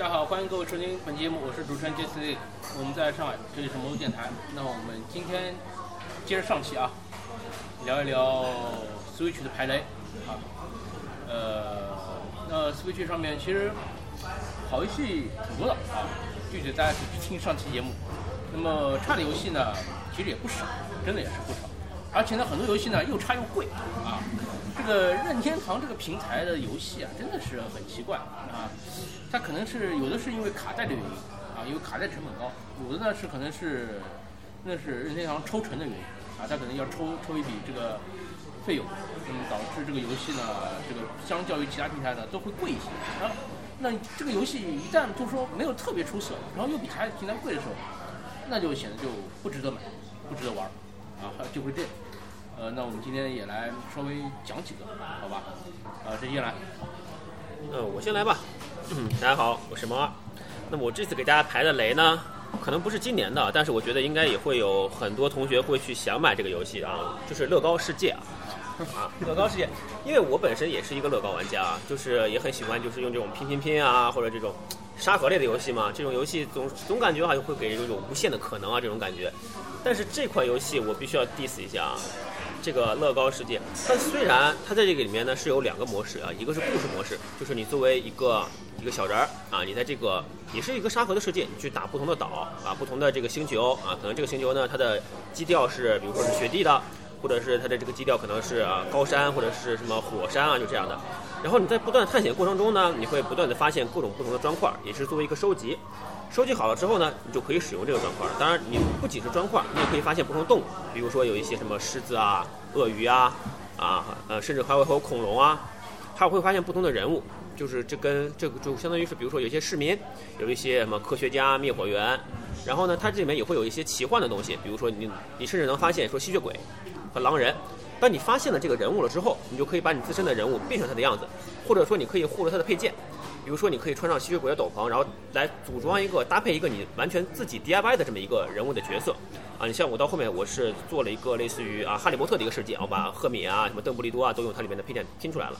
大家好，欢迎各位收听本期节目，我是主持人杰斯利，我们在上海，这里是魔都电台。那我们今天接着上期啊，聊一聊 Switch 的排雷啊。呃，那 Switch 上面其实好游戏挺多的啊，具体大家去听上期节目。那么差的游戏呢，其实也不少，真的也是不少。而且呢，很多游戏呢又差又贵啊。这个任天堂这个平台的游戏啊，真的是很奇怪啊。它可能是有的是因为卡带的原因啊，因为卡带成本高；有的呢是可能是那是任天堂抽成的原因啊，它可能要抽抽一笔这个费用，那么导致这个游戏呢，这个相较于其他平台呢都会贵一些。然后，那这个游戏一旦就说没有特别出色，然后又比其他平台贵的时候，那就显得就不值得买，不值得玩啊，就会这样。呃，那我们今天也来稍微讲几个，好吧？呃，这先来。呃，我先来吧。嗯，大家好，我是猫二。那么我这次给大家排的雷呢，可能不是今年的，但是我觉得应该也会有很多同学会去想买这个游戏啊，就是乐高世界啊。啊，乐高世界，因为我本身也是一个乐高玩家啊，就是也很喜欢，就是用这种拼拼拼啊，或者这种沙盒类的游戏嘛。这种游戏总总感觉好像会给人一种无限的可能啊，这种感觉。但是这款游戏我必须要 diss 一下啊。这个乐高世界，它虽然它在这个里面呢是有两个模式啊，一个是故事模式，就是你作为一个一个小人儿啊，你在这个也是一个沙盒的世界，你去打不同的岛啊，不同的这个星球啊，可能这个星球呢它的基调是比如说是雪地的，或者是它的这个基调可能是啊高山或者是什么火山啊，就这样的。然后你在不断探险过程中呢，你会不断的发现各种不同的砖块，也是作为一个收集。收集好了之后呢，你就可以使用这个砖块。当然，你不仅是砖块，你也可以发现不同动物，比如说有一些什么狮子啊、鳄鱼啊，啊呃，甚至还会有恐龙啊，还会发现不同的人物。就是这跟这个就相当于是，比如说有一些市民，有一些什么科学家、灭火员，然后呢，它这里面也会有一些奇幻的东西，比如说你你甚至能发现说吸血鬼和狼人。当你发现了这个人物了之后，你就可以把你自身的人物变成他的样子，或者说你可以获得他的配件。比如说，你可以穿上吸血鬼的斗篷，然后来组装一个搭配一个你完全自己 DIY 的这么一个人物的角色，啊，你像我到后面我是做了一个类似于啊哈利波特的一个设计，我把赫敏啊、什么邓布利多啊都用它里面的配件拼出来了。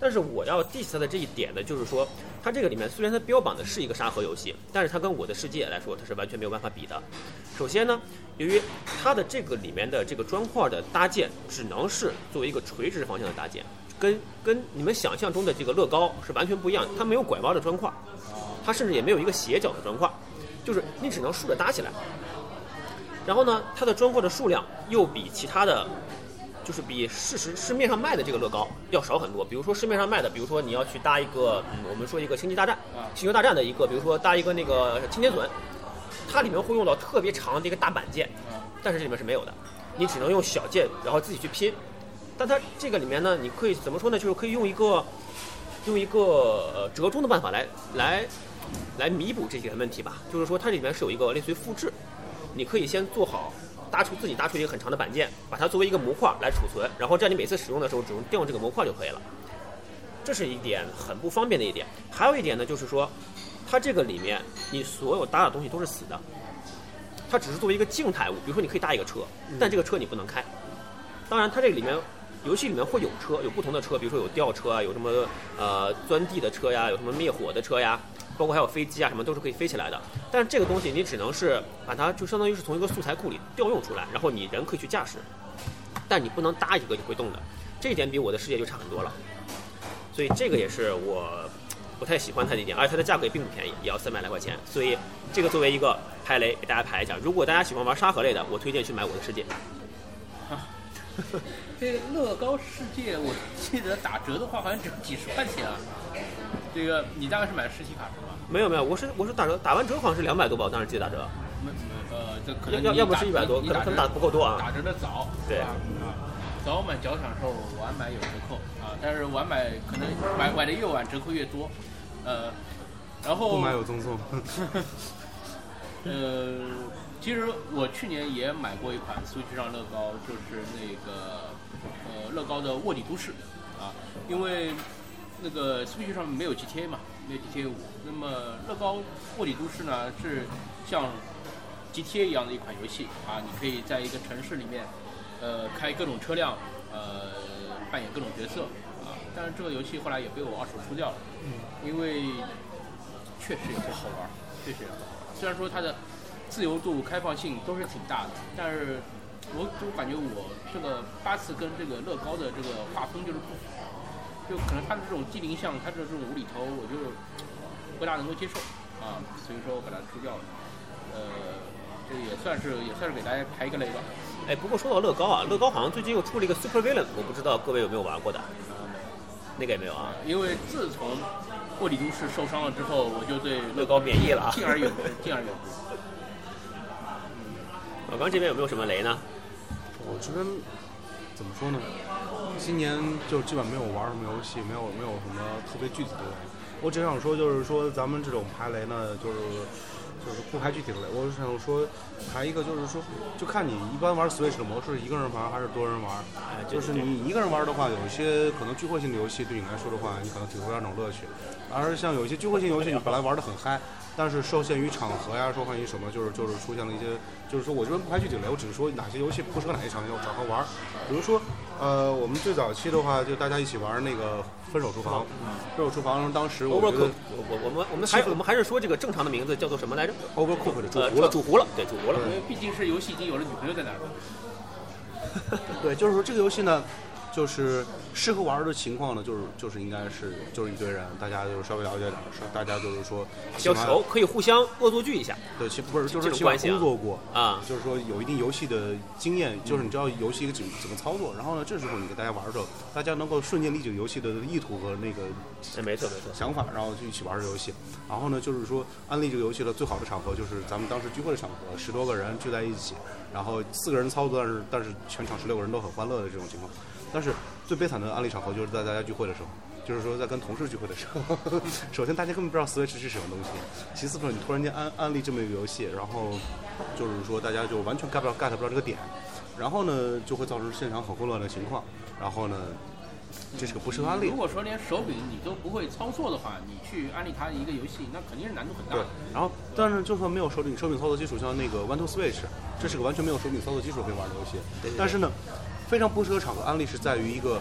但是我要 diss 它的这一点呢，就是说它这个里面虽然它标榜的是一个沙盒游戏，但是它跟我的世界来说它是完全没有办法比的。首先呢，由于它的这个里面的这个砖块的搭建只能是作为一个垂直方向的搭建。跟跟你们想象中的这个乐高是完全不一样，它没有拐弯的砖块，它甚至也没有一个斜角的砖块，就是你只能竖着搭起来。然后呢，它的砖块的数量又比其他的，就是比事实市面上卖的这个乐高要少很多。比如说市面上卖的，比如说你要去搭一个，嗯，我们说一个星际大战，星球大战的一个，比如说搭一个那个擎天隼，它里面会用到特别长的一个大板件，但是这里面是没有的，你只能用小件，然后自己去拼。但它这个里面呢，你可以怎么说呢？就是可以用一个用一个呃折中的办法来来来弥补这些问题吧。就是说，它里面是有一个类似于复制，你可以先做好搭出自己搭出一个很长的板件，把它作为一个模块来储存，然后这样你每次使用的时候只用调用这个模块就可以了。这是一点很不方便的一点。还有一点呢，就是说它这个里面你所有搭的东西都是死的，它只是作为一个静态物。比如说你可以搭一个车，但这个车你不能开。当然，它这个里面。游戏里面会有车，有不同的车，比如说有吊车啊，有什么呃钻地的车呀，有什么灭火的车呀，包括还有飞机啊，什么都是可以飞起来的。但是这个东西你只能是把它就相当于是从一个素材库里调用出来，然后你人可以去驾驶，但你不能搭一个就会动的。这一点比我的世界就差很多了。所以这个也是我不太喜欢它的一点，而且它的价格也并不便宜，也要三百来块钱。所以这个作为一个排雷给大家排一下，如果大家喜欢玩沙盒类的，我推荐去买我的世界。啊 这乐高世界，我记得打折的话好像只几十块钱啊。这个你大概是买实体卡是吧？没有没有，我是我是打折，打完折好像是两百多吧，我当时记得打折。没没呃，这可能要要不是一百多，可能打的不够多啊。打折的早，对啊，早买早享受，晚买有折扣啊。但是晚买可能买买的越晚折扣越多，呃，然后不买有赠送。呃。其实我去年也买过一款 Switch 上乐高，就是那个呃乐高的卧底都市啊，因为那个 Switch 上面没有 GTA 嘛，没有 GTA 五，那么乐高卧底都市呢是像 GTA 一样的一款游戏啊，你可以在一个城市里面呃开各种车辆，呃扮演各种角色啊，但是这个游戏后来也被我二手出掉了，因为。确实也不好玩，确实也不好玩。虽然说它的自由度、开放性都是挺大的，但是我就感觉我这个八次跟这个乐高的这个画风就是不符，就可能他的这种机灵像，他的这种无厘头，我就不大能够接受啊，所以说我把它出掉了。呃，这也算是也算是给大家排一个雷吧。哎，不过说到乐高啊，乐高好像最近又出了一个 Super Villain，我不知道各位有没有玩过的，啊，那个也没有啊。因为自从霍里都市受伤了之后，我就对乐高免疫了啊。敬而远之，敬而远之。老刚这边有没有什么雷呢？我这边怎么说呢？今年就基本没有玩什么游戏，没有没有什么特别具体的雷。我只想说，就是说咱们这种排雷呢，就是就是不排具体的雷。我是想说排一个，就是说就看你一般玩 Switch 的模式，一个人玩还是多人玩。哎，就是你一个人玩的话，有一些可能聚会性的游戏对你来说的话，你可能体会不到那种乐趣。而像有一些聚会性游戏，你本来玩的很嗨，但是受限于场合呀，受限于什么，就是就是出现了一些，就是说我这边不排具体雷，我只是说哪些游戏不适合哪些场合场合玩。比如说，呃，我们最早期的话，就大家一起玩那个分手厨房。分手厨房当时我觉我我我们我们还我们还是说这个正常的名字叫做什么来着？Overcook 的煮呃，糊了。煮糊了，对，煮糊了。因为毕竟是游戏已经有了女朋友在那儿了。对，就是说这个游戏呢，就是适合玩的情况呢，就是就是应该是就是一堆人，大家就是稍微了解点儿，是大家就是说比较熟，可以互相恶作剧一下对，其不是就这是起码种关系啊工作过。啊。就是说有一定游戏的经验，就是你知道游戏怎么怎么操作，然后呢，这时候你跟大家玩的时候，大家能够瞬间理解游戏的意图和那个哎，没错没错。想法，然后就一起玩这个游戏。然后呢，就是说安利这个游戏的最好的场合就是咱们当时聚会的场合，十多个人聚在一起，然后四个人操作，但是但是全场十六个人都很欢乐的这种情况。但是最悲惨的安利场合就是在大家聚会的时候。就是说，在跟同事聚会的时候，首先大家根本不知道 Switch 是什么东西，其次呢，你突然间安安利这么一个游戏，然后就是说大家就完全 get 不到 get 不到这个点，然后呢就会造成现场很混乱的情况，然后呢，这是个不适合安利如。果说连手柄你都不会操作的话，你去安利它一个游戏，那肯定是难度很大对的。，然后但是就算没有手柄手柄操作基础，像那个 One to Switch，这是个完全没有手柄操作基础可以玩的游戏。对对但是呢，非常不适合场合安利是在于一个，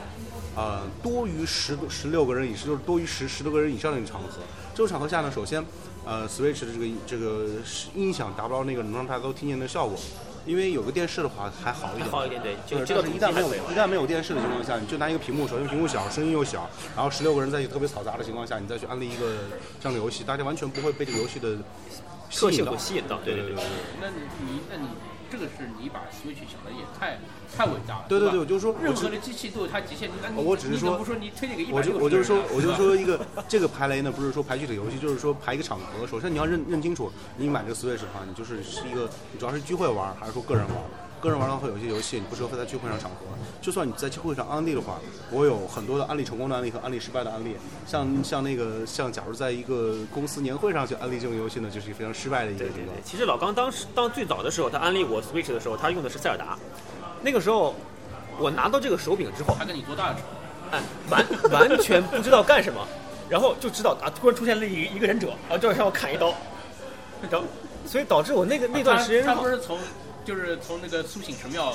呃，多于十十六个人以上，就是多于十十多个人以上的一个场合。这种场合下呢，首先，呃，Switch 的这个这个音响达不到那个能让大家都听见的效果。因为有个电视的话还好一点，还好一点，对，就对，接到但是一旦没有一旦没有电视的情况下，你就拿一个屏幕，首先屏幕小，声音又小，然后十六个人在一起特别嘈杂的情况下，你再去安利一个这样的游戏，大家完全不会被这个游戏的特性吸引到所吸引到，对对对对。那你你那你这个是你把 Switch 想的也太太伟大了。对对对，吧我就说，任何的机器都有它极限，那你我只是说你不说你推荐给一百我就我就说，我就说说一个这个排雷呢，不是说排具体游戏，就是说排一个场合。首先你要认认清楚，你买这个 Switch 的话，你就是是一个，你主要是聚会玩，还是说个人玩？个人玩的话，有一些游戏你不适合在聚会上场合。就算你在聚会上安利的话，我有很多的安利成功的案例和安利失败的案例。像像那个像，假如在一个公司年会上去安利这种游戏呢，就是一个非常失败的一个这个对对对，。其实老刚当时当最早的时候，他安利我 Switch 的时候，他用的是塞尔达。那个时候，我拿到这个手柄之后，他跟你多大仇哎，完完全不知道干什么，然后就知道啊，突然出现了一一个忍者，然后就要向我砍一刀，然后所以导致我那个那段时间他他不是从就是从那个苏醒神庙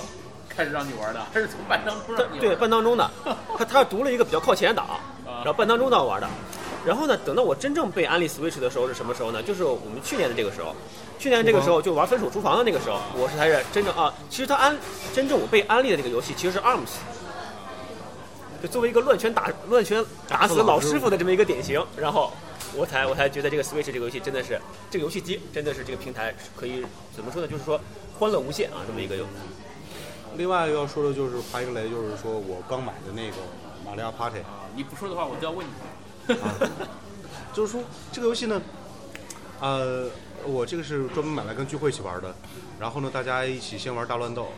开始让你玩的，还是从半当中让你玩对？半当中的，他他读了一个比较靠前的档，然后半当中档玩的，然后呢，等到我真正被安利 Switch 的时候是什么时候呢？就是我们去年的这个时候，去年这个时候就玩分手厨房的那个时候，我是才是真正啊，其实他安真正我被安利的这个游戏其实是 ARMS。就作为一个乱拳打乱拳打死老师傅的这么一个典型，然后我才我才觉得这个 Switch 这个游戏真的是这个游戏机真的是这个平台可以怎么说呢？就是说欢乐无限啊，这么一个游戏另外要说的就是排一个雷，就是说我刚买的那个马里亚 Party。啊，你不说的话，我就要问你。啊，就是说这个游戏呢，呃，我这个是专门买来跟聚会一起玩的，然后呢，大家一起先玩大乱斗，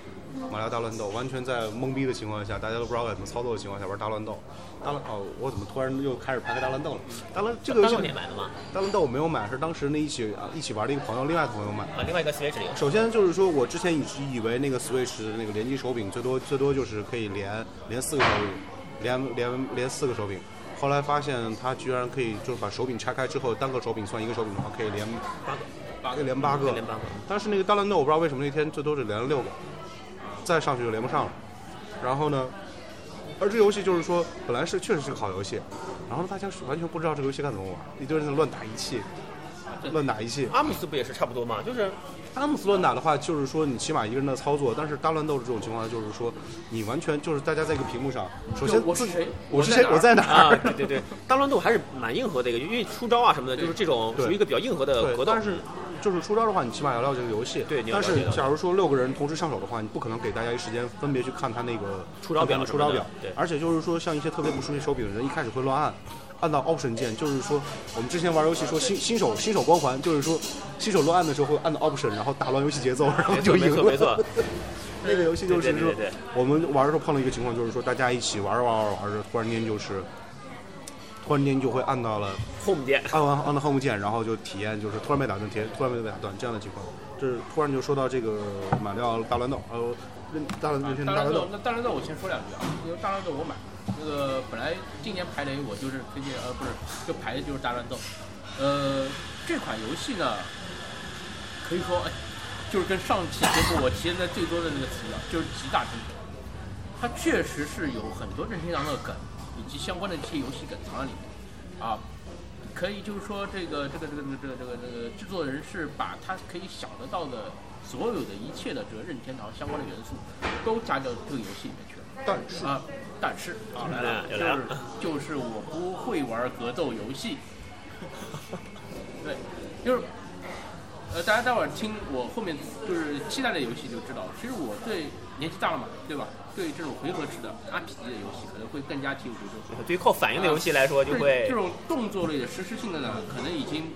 马里奥大乱斗，完全在懵逼的情况下，大家都不知道该怎么操作的情况下玩大乱斗。大乱哦，我怎么突然又开始排个大乱斗了？大乱这个游戏买的吗，大乱斗我没有买，是当时那一起啊一起玩的一个朋友，另外一个朋友买。啊，另外一个 Switch 里。首先就是说，我之前一直以为那个 Switch 的那个联机手柄最多最多就是可以连连四个手柄，连连连四个手柄。后来发现它居然可以，就是把手柄拆开之后，单个手柄算一个手柄的话，可以连八个，八个连八个。连八个。但是那个大乱斗我不知道为什么那天最多只连了六个，再上去就连不上了。然后呢，而这游戏就是说本来是确实是个好游戏，然后呢大家是完全不知道这个游戏该怎么玩，一堆人在乱打一气，乱打一气。阿姆斯不也是差不多吗？就是阿姆斯乱打的话，就是说你起码一个人的操作，但是大乱斗这种情况下，就是说你完全就是大家在一个屏幕上，首先我是谁？我是谁？我在哪？对对对，大乱斗还是蛮硬核的一个，因为出招啊什么的，就是这种属于一个比较硬核的格斗。但是就是出招的话，你起码要了解这个游戏。对你要但是假如说六个人同时上手的话，你不可能给大家一时间分别去看他那个出招表出招表。对而且就是说，像一些特别不熟悉手柄的人，一开始会乱按。按到 Option 键，就是说，我们之前玩游戏说新新手新手光环，就是说新手乱按的时候会按到 Option，然后打乱游戏节奏，然 后就赢了。没错没错，那个游戏就是说我们玩的时候碰到一个情况，就是说大家一起玩着玩着玩着，突然间就是，突然间就会按到了 home 键。按完按到 Home 键，然后就体验就是突然被打断，体验突然被打断这样的情况。这是突然就说到这个马里奥大乱斗，呃，任大乱斗，大乱斗那大乱斗我先说两句啊，因为大乱斗我买，那个本来今年排雷我就是推荐，呃，不是，就排的就是大乱斗。呃，这款游戏呢，可以说，哎，就是跟上期节目我提的最多的那个词啊，就是集大成者。它确实是有很多任天堂的梗，以及相关的这些游戏梗藏在里面，啊，可以就是说这个这个这个这个这个这个制作人是把他可以想得到的所有的一切的这个任天堂相关的元素都加到这个游戏里面去了。但是啊，但是啊来了，就是就是我不会玩格斗游戏。对，就是呃，大家待会儿听我后面就是期待的游戏就知道了。其实我对年纪大了嘛，对吧？对这种回合制的 RPG 的游戏可能会更加情有独钟。对于靠反应的游戏来说，就对会这种动作类的实时性的呢，可能已经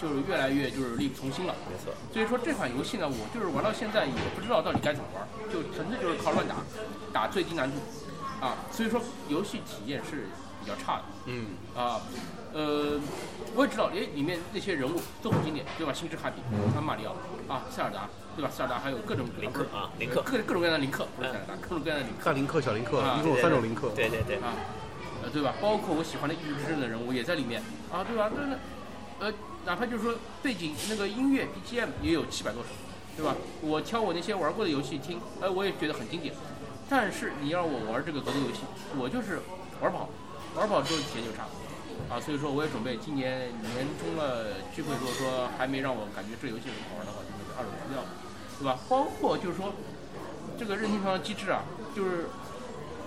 就是越来越就是力不从心了。没错。所以说这款游戏呢，我就是玩到现在也不知道到底该怎么玩，就纯粹就是靠乱打，打最低难度，啊，所以说游戏体验是比较差的，嗯，啊，呃，我也知道，诶，里面那些人物都很经典，对吧？星之卡比，马里奥，啊，塞尔达，对吧？塞尔达还有各种林克啊，林克，各各种各样的林克，不是塞尔达，各种各样的林克大林克、小林克，啊一共有三种林克。对对对，啊，呃，对吧？包括我喜欢的异域之刃的人物也在里面啊，对吧？那那呃，哪怕就是说背景那个音乐 BGM 也有七百多首，对吧？我挑我那些玩过的游戏听，哎，我也觉得很经典。但是你让我玩这个格斗游戏，我就是玩不好，玩不好之后体验就差。啊，所以说我也准备今年年终了聚会，如果说还没让我感觉这游戏很好玩的话，就准备二手出掉，对吧？包括就是说这个任天堂的机制啊，就是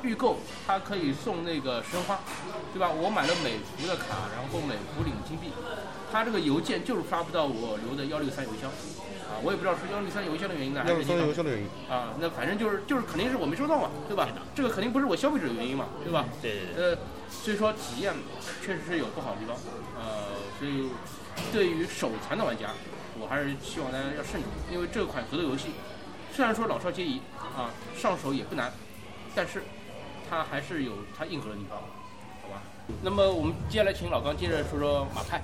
预购它可以送那个神花，对吧？我买了美服的卡，然后美服领金币，它这个邮件就是发不到我留的幺六三邮箱，啊，我也不知道是幺六三邮箱的原因呢，还是邮箱的原因，啊，那反正就是就是肯定是我没收到嘛，对吧？这个肯定不是我消费者的原因嘛，对吧？对对对，呃，所以说体验确实是有不好的地方，呃，所以对于手残的玩家，我还是希望大家要慎重，因为这款格斗游戏虽然说老少皆宜啊，上手也不难，但是它还是有它硬核的地方，好吧？那么我们接下来请老刚接着说说马派，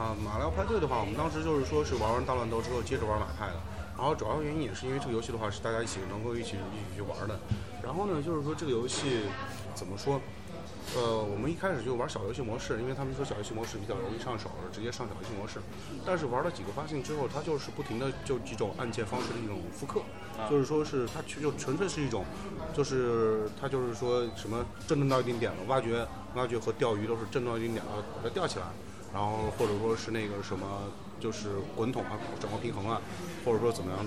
啊，马里奥派对的话，我们当时就是说是玩完大乱斗之后接着玩马派的，然后主要原因也是因为这个游戏的话是大家一起能够一起一起去玩的。然后呢，就是说这个游戏怎么说？呃，我们一开始就玩小游戏模式，因为他们说小游戏模式比较容易上手，直接上小游戏模式。但是玩了几个发现之后，它就是不停的就几种按键方式的一种复刻，就是说是它就就纯粹是一种，就是它就是说什么震动到一定点了，挖掘挖掘和钓鱼都是震动到一定点了，把它钓起来。然后或者说是那个什么，就是滚筒啊，掌握平衡啊，或者说怎么样，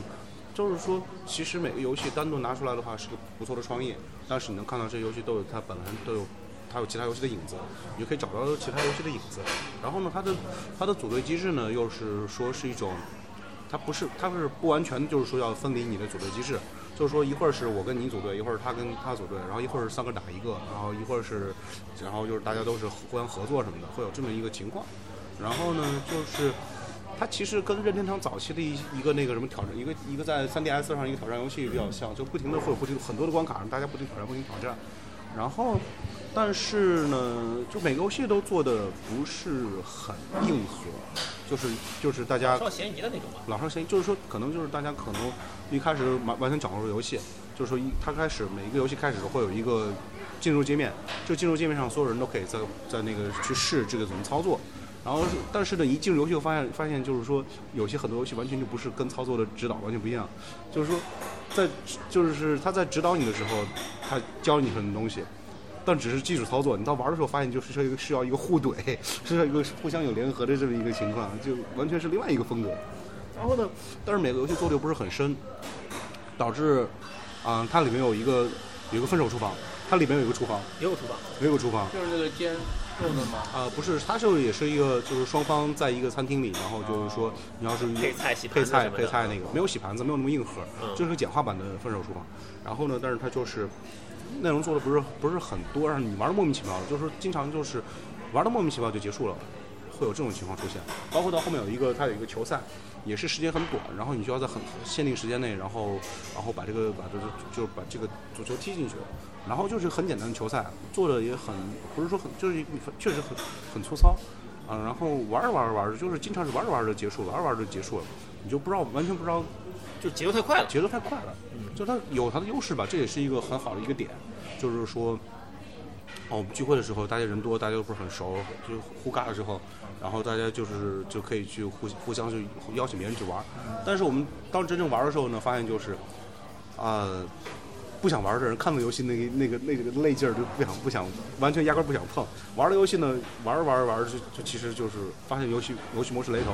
就是说，其实每个游戏单独拿出来的话是个不错的创意，但是你能看到这些游戏都有它本来都有，它有其他游戏的影子，你就可以找到其他游戏的影子。然后呢，它的它的组队机制呢，又是说是一种，它不是它是不完全就是说要分离你的组队机制，就是说一会儿是我跟你组队，一会儿他跟他组队，然后一会儿是三个打一个，然后一会儿是，然后就是大家都是互相合作什么的，会有这么一个情况。然后呢，就是它其实跟任天堂早期的一一个那个什么挑战，一个一个在 3DS 上一个挑战游戏比较像，就不停的会有不停很多的关卡，让大家不停挑战，不停挑战。然后，但是呢，就每个游戏都做的不是很硬核，就是就是大家老少嫌疑的那种吧。老少咸宜，就是说可能就是大家可能一开始完完全掌握住游戏，就是说一他开始每一个游戏开始会有一个进入界面，就进入界面上所有人都可以在在那个去试这个怎么操作。然后，但是呢，一进入游戏就发现发现就是说，有些很多游戏完全就不是跟操作的指导完全不一样，就是说，在就是他在指导你的时候，他教你很多东西，但只是基础操作。你到玩的时候发现，就是需要需要一个互怼，是要一个互相有联合的这么一个情况，就完全是另外一个风格。然后呢，但是每个游戏做的又不是很深，导致，啊、它里面有一个有一个分手厨房，它里面有一个厨房，也有厨房，也有个厨房。就是那个煎肉的吗？啊、不是，它就也是一个，就是双方在一个餐厅里，然后就是说，你要是配菜洗配菜配菜那个没有洗盘子，没有那么硬核，嗯就是个简化版的分手厨房。然后呢，但是它就是内容做的不是不是很多，让你玩的莫名其妙，就是经常就是玩的莫名其妙就结束了，会有这种情况出现。包括到后面有一个它有一个球赛，也是时间很短，然后你需要在很限定时间内，然后然后把这个把这个就把这个足球踢进去。然后就是很简单的球赛，做的也很不是说很就是确实很很粗糙，啊，然后玩着玩着玩着，就是经常是玩着玩着结束，玩着玩着结束了，你就不知道完全不知道就节奏太快了。节奏太快了，嗯。就它有它的优势吧，这也是一个很好的一个点，就是说，哦，我们聚会的时候大家人多，大家都不是很熟，就互尬的时候，然后大家就是就可以去互互相去邀请别人去玩，但是我们当真正玩的时候呢，发现就是，啊、不想玩的人看到游戏那个那个那个累劲儿就不想不想，完全压根不想碰。玩的游戏呢，玩着玩着玩着就就其实就是发现游戏游戏模式雷同，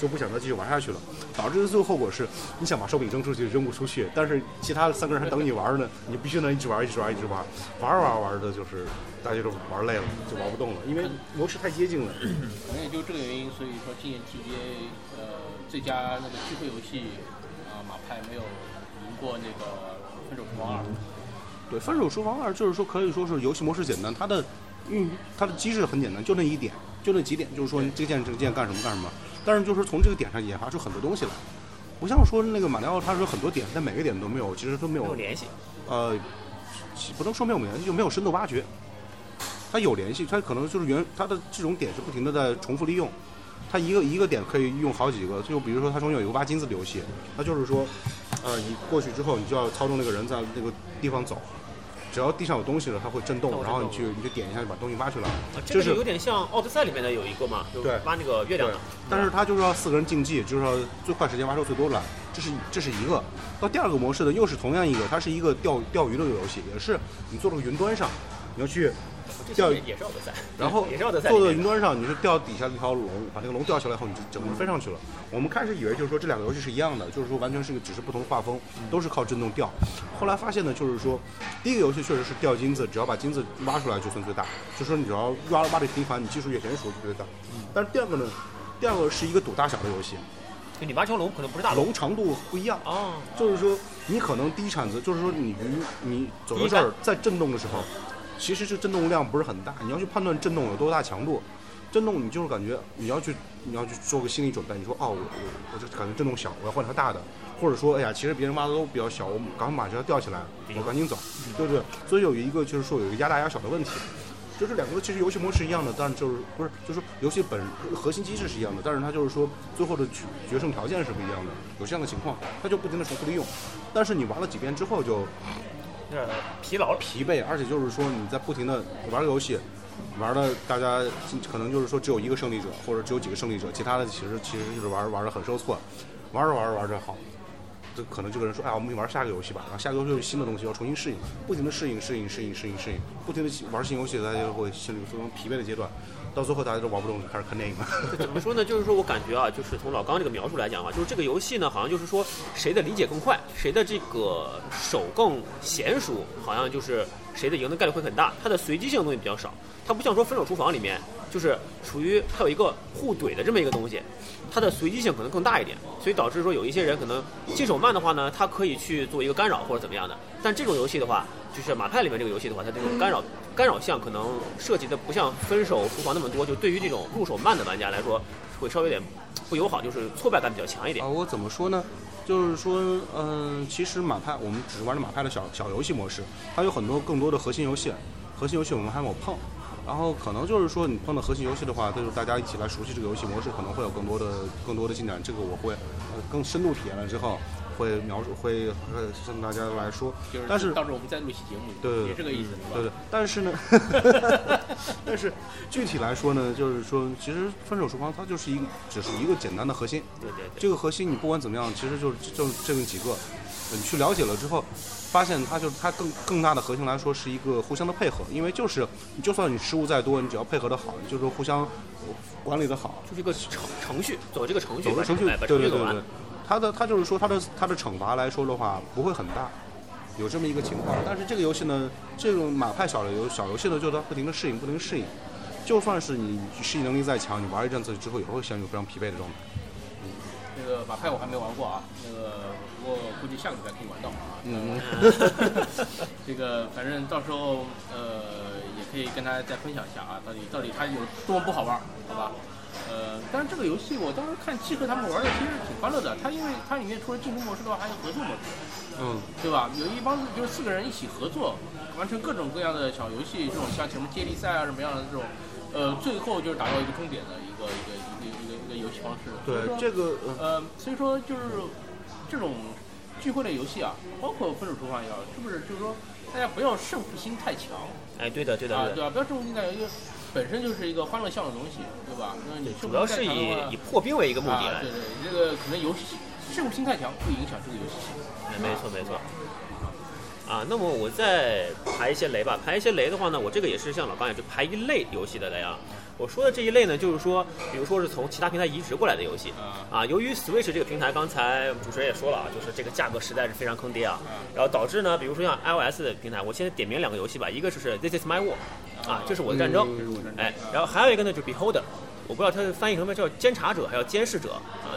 就不想再继续玩下去了。导致的最后后果是，你想把手柄扔出去扔不出去，但是其他的三个人还等你玩呢，你必须能一直玩一直玩一直玩，玩着玩着玩的就是大家都玩累了，就玩不动了，因为模式太接近了。可能也就这个原因，所以说今年 TGA 呃最佳那个聚会游戏啊、马派没有赢过那个分手厨房二。对，分手厨房二就是说可以说是游戏模式简单，它的运它的机制很简单，就那一点，就那几点，就是说这件这件干什么干什么。但是就是从这个点上研发出很多东西来，不像说那个马里奥，它是很多点，但每个点都没有，其实都没有没有联系，呃，不能说没有联系，就没有深度挖掘。它有联系，它可能就是原它的这种点是不停的在重复利用，它一个一个点可以用好几个。就比如说它中间有一个挖金子的游戏，它就是说，呃，你过去之后，你就要操纵那个人在那个地方走，只要地上有东西了，它会震动，然后你去你就点一下就把东西挖出来。啊，这就是个有点像奥德赛里面的有一个嘛，就对挖那个月亮的。但是它就是要四个人竞技，就是要最快时间挖出最多来，这是这是一个。到第二个模式呢，又是同样一个，它是一个钓钓鱼的游戏，也是你坐到云端上，你要去钓鱼这也是奥德赛，然后坐到里面的。云端上，你是钓底下一条龙，把那个龙钓起来后，你就整个飞上去了。我们开始以为就是说这两个游戏是一样的，就是说完全是个只是不同的画风，都是靠震动钓。后来发现呢，就是说第一个游戏确实是钓金子，只要把金子挖出来就算最大，就说你只要挖挖的频繁，你技术越娴熟就最大。但是第二个呢，第二个是一个赌大小的游戏，就你挖条龙可能不是大龙龙长度不一样。啊，就是说，你可能第一铲子，就是说你鱼你走到这儿在震动的时候，其实是震动量不是很大，你要去判断震动有多大强度。震动你就是感觉你要去你要去做个心理准备，你说哦我我我就感觉震动小，我要换条大的，或者说哎呀其实别人挖的都比较小，我赶快把这要吊起来，我赶紧走，对不对？所以有一个就是说有一个压大压小的问题。就是两个其实游戏模式一样的，但是就是不是就是游戏本核心机制是一样的，但是它就是说最后的决决胜条件是不一样的，有这样的情况，它就不停的重复利用。但是你玩了几遍之后就疲劳。疲惫，而且就是说你在不停的玩个游戏，玩的大家可能就是说只有一个胜利者，或者只有几个胜利者，其他的其实其实就是玩玩的很受挫，玩着玩着玩着好。这可能这个人说，哎，我们玩下个游戏吧，然后下个游戏有新的东西要重新适应，不停的适应、适应、适应、适应、适应，不停的玩新游戏，大家就会陷入非常疲惫的阶段，到最后大家都玩不动，了开始看电影了。怎么说呢？就是说我感觉啊，就是从老刚这个描述来讲啊，就是这个游戏呢，好像就是说谁的理解更快，谁的这个手更娴熟，好像就是谁的赢的概率会很大。它的随机性的东西比较少，它不像说分手厨房里面，就是属于它有一个互怼的这么一个东西，它的随机性可能更大一点，所以导致说有一些人可能进手慢的话呢，他可以去做一个干扰或者怎么样的。但这种游戏的话，就是马派里面这个游戏的话，它这种干扰干扰项可能涉及的不像分手厨房那么多，就对于这种入手慢的玩家来说，会稍微有点不友好，就是挫败感比较强一点啊，。我怎么说呢？就是说，嗯、其实马派我们只是玩的马派的小小游戏模式，它有很多更多的核心游戏，核心游戏我们还没有碰。然后可能就是说，你碰到核心游戏的话，就是大家一起来熟悉这个游戏模式，可能会有更多的更多的进展。这个我会呃更深度体验了之后，会描述会会向大家来说。就是但是到时候我们再录一期节目，对也这个意思，对对，但是呢，但是具体来说呢，就是说，其实分手厨房它就是一个只是一个简单的核心，对对对，这个核心你不管怎么样，其实就是就这么几个，你去了解了之后，发现它就是它更更大的核心来说是一个互相的配合，因为就是就算你失误再多，你只要配合的好，你就是互相管理的好，就是一个程程序，走这个程序，走个程序对对对对。，它的它就是说它的它的惩罚来说的话不会很大，有这么一个情况。但是这个游戏呢，这种马派小游小游戏呢，就是它不停的适应，不停地适应。就算是你适应能力再强，你玩一阵子之后也会陷入非常疲惫的状态。那个马派我还没玩过啊，那个不过估计下个礼拜可以玩到啊。嗯，这个反正到时候呃也可以跟大家再分享一下啊，到底到底它有多么不好玩，好吧？呃，但是这个游戏我当时看七和他们玩的其实挺欢乐的，它因为它里面除了竞争模式的话，还有合作模式，嗯，对吧？有一帮就是四个人一起合作，完成各种各样的小游戏，这种像什么接力赛啊什么样的这种，呃，最后就是达到一个终点的一个一个一个一个一个游戏方式。对这个，呃呃，所以说就是这种聚会类游戏啊，包括分手厨房也好，是不是就是说大家不要胜负心太强哎，对的对的啊，对的，对吧？不要胜负心太强，因为本身就是一个欢乐向的东西，对吧？那你主要是以以破冰为一个目的来啊对。对，这个可能游戏胜负心太强会影响这个游戏性。哎没错没错。啊，那么我再排一些雷吧。排一些雷的话呢，我这个也是像老刚也就排一类游戏的雷啊。我说的这一类呢，就是说，比如说是从其他平台移植过来的游戏。啊啊。由于 Switch 这个平台，刚才主持人也说了啊，就是这个价格实在是非常坑爹啊。然后导致呢，比如说像 iOS 的平台，我现在点名两个游戏吧，一个就是 This Is My War，啊，这是我的战争，嗯哎，然后还有一个呢就是 Beholder，我不知道它的翻译成什么叫监察者，还有监视者啊，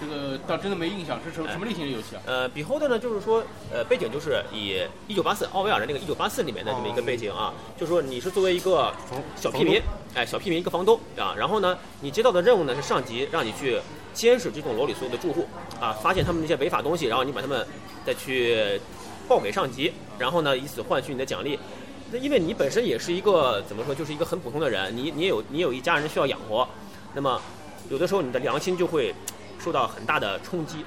这个倒真的没印象，是什么什么类型的游戏啊？呃，Beholder 呢，就是说，呃，背景就是以一九八四奥威尔的那个一九八四里面的这么一个背景啊，就是说你是作为一个房小屁民，哎，小屁民一个房东啊，然后呢，你接到的任务呢是上级让你去监视这栋楼里所有的住户啊，发现他们那些违法东西，然后你把他们再去报给上级，然后呢，以此换取你的奖励。那因为你本身也是一个怎么说，就是一个很普通的人，你你也有你有一家人需要养活，那么有的时候你的良心就会受到很大的冲击。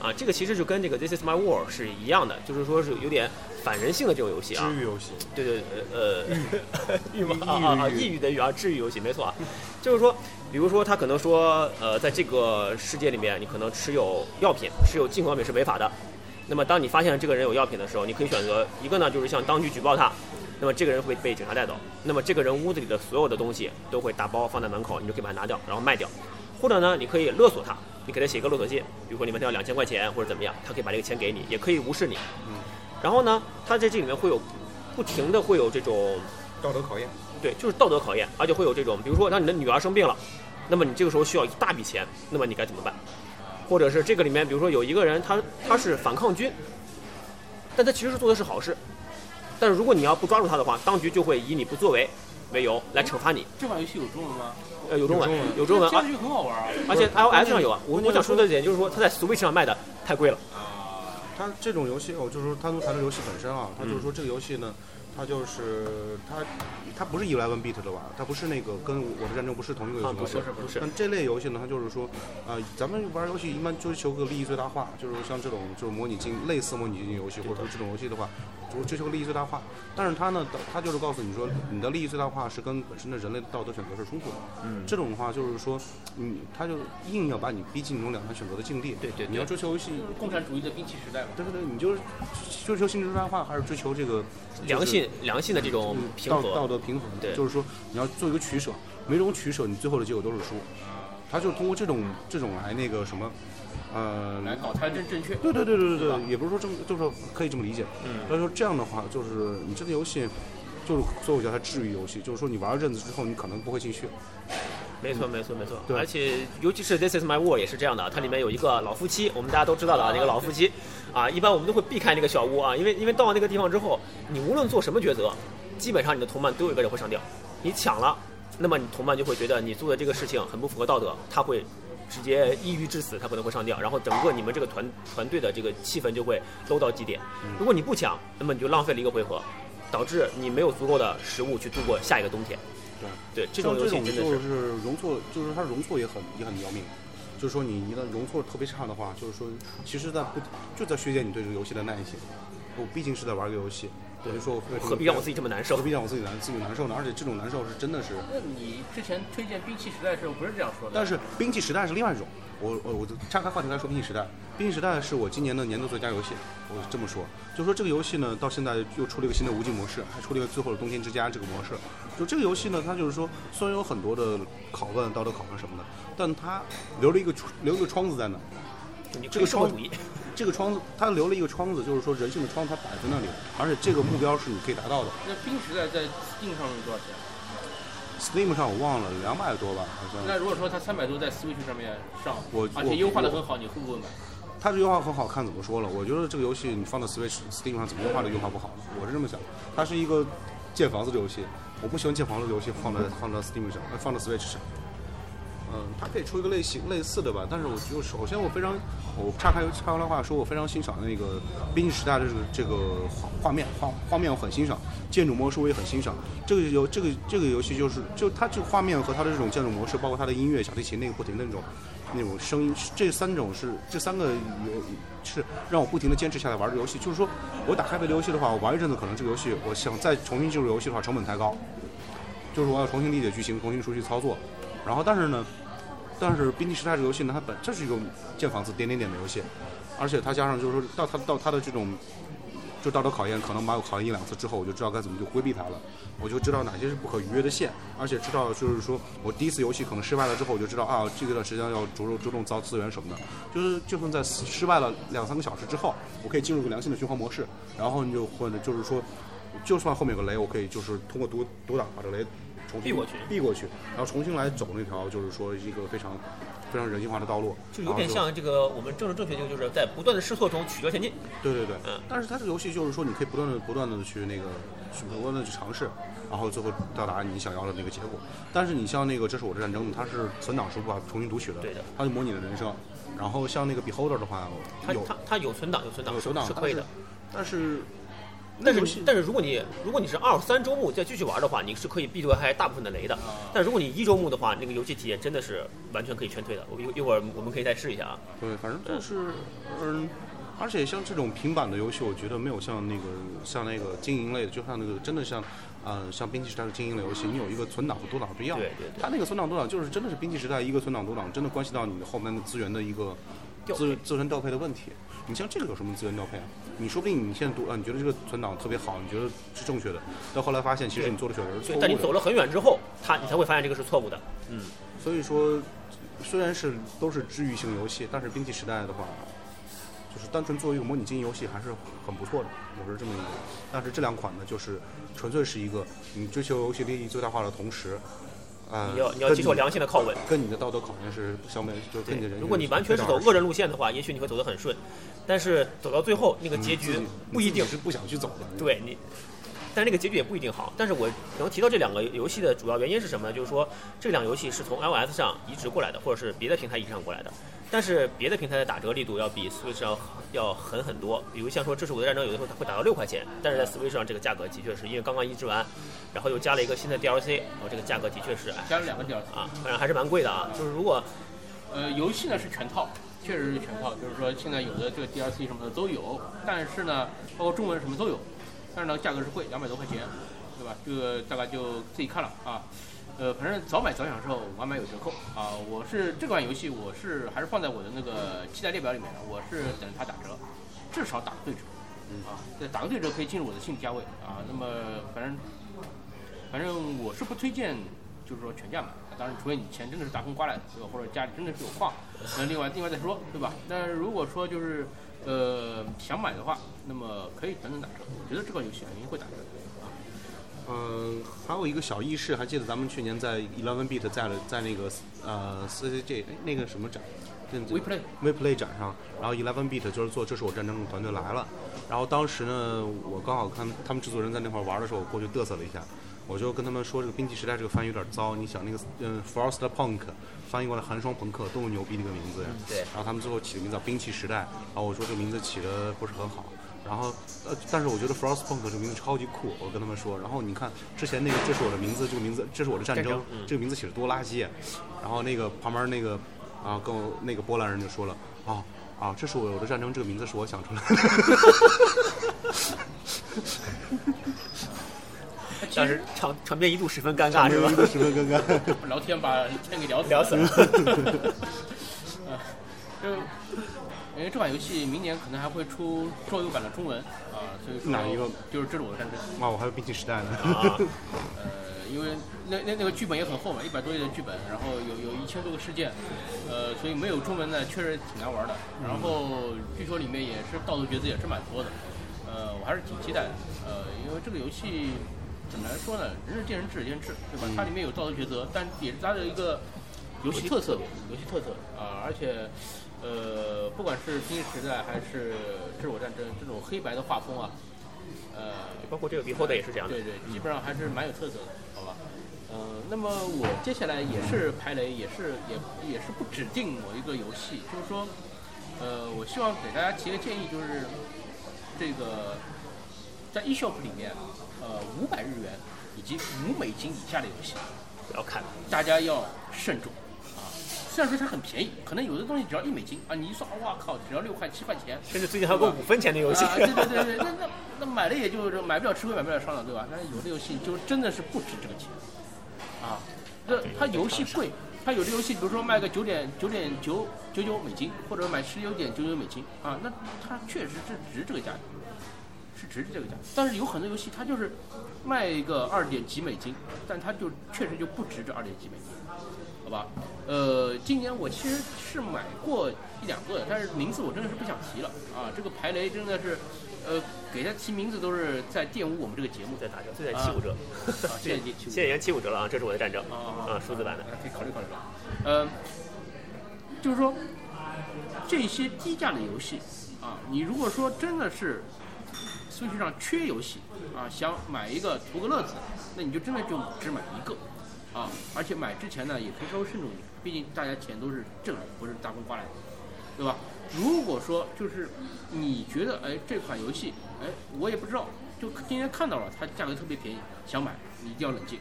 啊，这个其实就跟这个 This Is My War 是一样的，就是说是有点反人性的这种游戏啊。治愈游戏，对对呃呃？抑郁啊啊啊！抑郁抑郁的郁啊，治愈游戏没错啊。就是说，比如说他可能说，呃，在这个世界里面，你可能持有药品，持有进口药品是违法的。那么当你发现这个人有药品的时候，你可以选择一个呢，就是向当局举报他。那么这个人会被警察带走。那么这个人屋子里的所有的东西都会打包放在门口，你就可以把它拿掉，然后卖掉。或者呢，你可以勒索他，你给他写一个勒索信，比如说你们要两千块钱或者怎么样，他可以把这个钱给你，也可以无视你。嗯然后呢，他在这里面会有不停的会有这种道德考验。对，就是道德考验，而且会有这种，比如说当你的女儿生病了，那么你这个时候需要一大笔钱，那么你该怎么办？或者是这个里面，比如说有一个人他他是反抗军，但他其实是做的是好事，但是如果你要不抓住他的话，当局就会以你不作为为由来惩罚你。这款游戏有中文吗？呃，有中文有中文，很好玩啊。而且 iOS 上有啊。我我想说的点就是说，它在 Switch 上卖的太贵了。啊，它这种游戏，我就是说单独谈这游戏本身啊，它嗯就是说这个游戏呢，它就是它它不是 eleven bit 的吧？它不是那个跟我的战争不是同一个游啊，戏模式。不是不是，但这类游戏呢，它就是说，呃，咱们玩游戏一般追求个利益最大化，就是像这种就是模拟经类似模拟经营游戏，或者说这种游戏的话，就追求利益最大化。但是他呢，他就是告诉你说，你的利益最大化是跟本身的人类的道德选择是冲突的。嗯，这种的话就是说，你他就硬要把你逼进那种两难选择的境地。对对对你要追求游戏，共产主义的兵器时代嘛。对对对，你就是追求性质最大化，还是追求这个良性良性的这种。道德平衡？对就是说你要做一个取舍，每种取舍你最后的结果都是输。他就通过这种这种来那个什么，呃，来搞它正正确。对对对对对对，也不是说正，就是说可以这么理解。嗯，所以说这样的话，就是你这个游戏，就是所以我叫它治愈游戏，就是说你玩了阵子之后，你可能不会继续。没错，没错，没错。对而且尤其是 This Is My War 也是这样的，它里面有一个老夫妻，我们大家都知道的啊，那个老夫妻，啊，一般我们都会避开那个小屋啊，因为因为到了那个地方之后，你无论做什么抉择，基本上你的同伴都有一个人会上吊，你抢了，那么你同伴就会觉得你做的这个事情很不符合道德，他会直接抑郁致死，他可能会上吊，然后整个你们这个团团队的这个气氛就会 low 到极点。如果你不抢，那么你就浪费了一个回合，导致你没有足够的食物去度过下一个冬天。对，这种游戏像这种真的，就是是容错，就是它容错也很也很要命。就是说你一旦容错特别差的话，就是说其实在不就在削减你对这个游戏的耐性。我毕竟是在玩个游戏，我就说我何必让我自己这么难受何？必让我自己难自己难受呢？而且这种难受是真的是，那你之前推荐兵器时代的时候不是这样说的？但是兵器时代是另外一种。我我我岔开话题来说兵器时代，兵器时代是我今年的年度最佳游戏。我这么说，就说这个游戏呢，到现在又出了一个新的无尽模式，还出了一个最后的冬天之家这个模式。就这个游戏呢，它就是说虽然有很多的拷问、道德拷问什么的，但它留了一个留了一个窗子在那。你这个窗生活主义，这个窗子，它留了一个窗子，就是说人性的窗子它摆在那里，而且这个目标是你可以达到的。那冰时代在 Steam 上多少钱？Steam 上我忘了两百多吧，好像。那如果说它三百多在 Switch 上面上，我而且优化的很好，你会不会买？它这优化很好看，怎么说了？我觉得这个游戏你放到 Switch、Steam 上怎么优化都优化不好？我是这么想，它是一个建房子的游戏，我不喜欢建房子的游戏放在放在 Steam 上，呃放在 Switch 上。嗯，它可以出一个类型类似的吧，但是我就首先我非常，我岔开岔开来话说，我非常欣赏那个《冰器时代》的这个这个画画面画画面我很欣赏，建筑模式我也很欣赏。这个游这个这个游戏就是就它这个画面和它的这种建筑模式，包括它的音乐、小提琴那个不停的那种那种声音，这三种是这三个游是让我不停的坚持下来玩这个游戏。就是说我打开别的游戏的话，我玩一阵子，可能这个游戏我想再重新进入游戏的话，成本太高，就是我要重新理解剧情，重新熟悉操作。然后但是呢，但是《冰帝时代》这个游戏呢，它本这是一个建房子点点点的游戏，而且它加上就是说到它到它的这种就道德考验，可能把我考验一两次之后，我就知道该怎么去规避它了，我就知道哪些是不可逾越的线，而且知道就是说我第一次游戏可能失败了之后，我就知道啊这个段时间要着重着重造资源什么的，就是就算在失败了两三个小时之后，我可以进入个良性的循环模式，然后你就或者就是说，就算后面有个雷，我可以就是通过独独挡把这个雷重新避过去避过去，然后重新来走那条就是说一个非常非常人性化的道路，就有点像这个我们政治正确，就就是在不断的试错中取得前进。对对对，嗯但是它这个游戏就是说，你可以不断的、不断的去那个，去不断的去尝试，然后最后到达你想要的那个结果。但是你像那个《这是我的战争》，它是存档是无法重新读取的，对的，它就模拟了人生。然后像那个 Beholder 的话，它它它有存档，有存档有存档是可以的。但是但是个游戏但是如果你如果你是二三周目再继续玩的话，你是可以避得开大部分的雷的。但如果你一周目的话，那个游戏体验真的是完全可以劝退的。我一一会儿我们可以再试一下啊。对，反正就是，嗯，而且像这种平板的游戏，我觉得没有像那个像那个经营类的，就像那个真的像，呃，像兵器时代的经营类游戏，你有一个存档和读档不一样。对对对它那个存档读档就是真的是兵器时代一个存档读档，真的关系到你后面的资源的一个调资源资源调配的问题。你像这个有什么资源调配啊？你说不定你现在读啊，你觉得这个存档特别好，你觉得是正确的，到后来发现其实你做的选择是错，误的。但你走了很远之后，他你才会发现这个是错误的。嗯，所以说，虽然是都是治愈性游戏，但是兵器时代的话，就是单纯作为一个模拟经营游戏还是很不错的，我是这么认为。但是这两款呢，就是纯粹是一个你追求游戏利益最大化的同时，呃，你要你要接受良心的拷问。跟你的道德考验是相悖，就跟你的人。如果你完全是走恶人路线的话，也许你会走得很顺，但是走到最后那个结局不一定是不想去走的。对你，但是那个结局也不一定好。但是我能提到这两个游戏的主要原因是什么呢？就是说这两个游戏是从 iOS 上移植过来的，或者是别的平台移植上过来的。但是别的平台的打折力度要比 Switch 上要狠很多。比如像说《这是我的战争》，有的时候它会打到六块钱，但是在 Switch 上这个价格的确是因为刚刚移植完，然后又加了一个新的 DLC，然后这个价格的确是加了两个 DLC，啊，反正还是蛮贵的啊。就是如果呃，游戏呢是全套，确实是全套，就是说现在有的这个 DLC 什么的都有，但是呢，包括中文什么都有，但是呢价格是贵，两百多块钱，对吧？这个大概就自己看了啊。呃，反正早买早享受，晚买有折扣啊！我是这款游戏，我是还是放在我的那个期待列表里面的，我是等它打折，至少打个对折，啊，对，打个对折可以进入我的性价位啊。那么反正反正我是不推荐，就是说全价买。当然，除非你钱真的是大风刮来的，对吧？或者家里真的是有矿，那另外另外再说，对吧？那如果说就是呃想买的话，那么可以等等打折。我觉得这款游戏肯定会打折。嗯，还有一个小轶事，还记得咱们去年在 Eleven Bit 在了在那个呃 CCG 哎那个什么展，WePlay WePlay 展上，然后 Eleven Bit 就是做《这是我战争》的团队来了，然后当时呢，我刚好看他们制作人在那块玩的时候，我过去嘚瑟了一下，我就跟他们说这个《兵器时代》这个翻译有点糟，你想那个嗯 Frost Punk 翻译过来寒霜朋克多么牛逼的一个名字呀，对然后他们最后起的名字叫兵器时代，然后我说这个名字起的不是很好。然后，呃，但是我觉得 Frostpunk 这个名字超级酷，我跟他们说。然后你看之前那个这是我的名字，这个名字这是我的战争战争，嗯这个名字写的多垃圾。然后那个旁边那个啊跟我那个波兰人就说了，啊啊，这是我的战争，这个名字是我想出来的。当时场场面一度十分尴尬，是吧？十分尴尬。聊天把天给聊死聊死了。啊，就因为这款游戏明年可能还会出桌游版的中文啊，所以说哪一个？就是《这是我的战争》哇，我还有冰淇时代呢。啊，呃，因为那那那个剧本也很厚嘛，一百多页的剧本，然后有有一千多个事件，呃，所以没有中文呢，确实挺难玩的。然后据说里面也是道德抉择也是蛮多的，呃，我还是挺期待的。呃，因为这个游戏怎么来说呢，人是见仁，智者见智，对吧？它里面有道德抉择，但也是它的一个游戏特色，游戏特色啊，而且。呃，不管是《冰时代》还是《自我战争》这种黑白的画风啊，呃，包括这个《Beholder》也是这样的。对对，基本上还是蛮有特色的，好吧？呃，那么我接下来也是排雷，也是也也是不指定某一个游戏，就是说，呃，我希望给大家提个建议，就是这个在 eShop 里面，呃，五百日元以及五美金以下的游戏，不要看，大家要慎重。虽然说它很便宜，可能有的东西只要一美金啊，你一算，哇靠，只要六块七块钱。甚至最近还有个五分钱的游戏。对对对对，那那那买了也就是买不了吃亏，买不了上当，对吧？但是有的游戏就真的是不值这个钱啊。这它游戏贵，它有的游戏，比如说卖个九点九点九九九美金，或者买十九点九九美金啊，那它确实是值这个价，是值这个价。但是有很多游戏它就是卖一个二点几美金，但它就确实就不值这二点几美金。好吧，呃，今年我其实是买过一两个的，但是名字我真的是不想提了啊。这个排雷真的是，呃，给他提名字都是在玷污我们这个节目，在打折，现在七五折，啊，现在现在已经七五折了啊！这是我的战争啊，数字版的，可以考虑考虑了。呃，就是说这些低价的游戏啊，你如果说真的是 Switch 上缺游戏啊，想买一个图个乐子，那你就真的就只买一个。啊，而且买之前呢，也可以稍微慎重一点，毕竟大家钱都是挣来的，不是大风刮来的，对吧？如果说就是你觉得，哎，这款游戏，哎，我也不知道，就今天看到了它价格特别便宜，想买，你一定要冷静，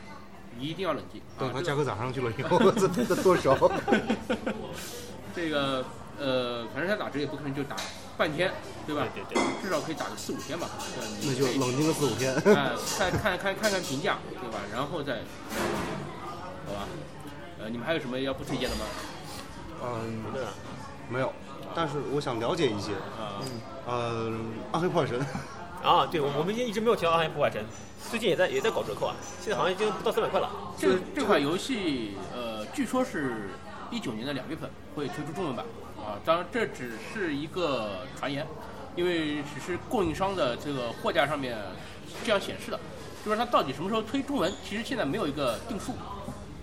你一定要冷静。等它价格涨上去了以后，这 这多少？这个呃，反正它打折也不可能就打半天，对吧？对对对。至少可以打个四五天吧。那就冷静个四五天。哎，看看看看看评价，对吧？然后再。好吧，呃，你们还有什么要不推荐的吗？嗯，没有，但是我想了解一些。啊，呃，暗黑破坏神。啊，对，我我们一直没有提到暗黑破坏神，最近也在也在搞折扣啊，现在好像已经不到三百块了。这这款游戏，呃，据说是一九年的两月份会推出中文版，啊，当然这只是一个传言，因为只是供应商的这个货架上面这样显示的，就是它到底什么时候推中文，其实现在没有一个定数。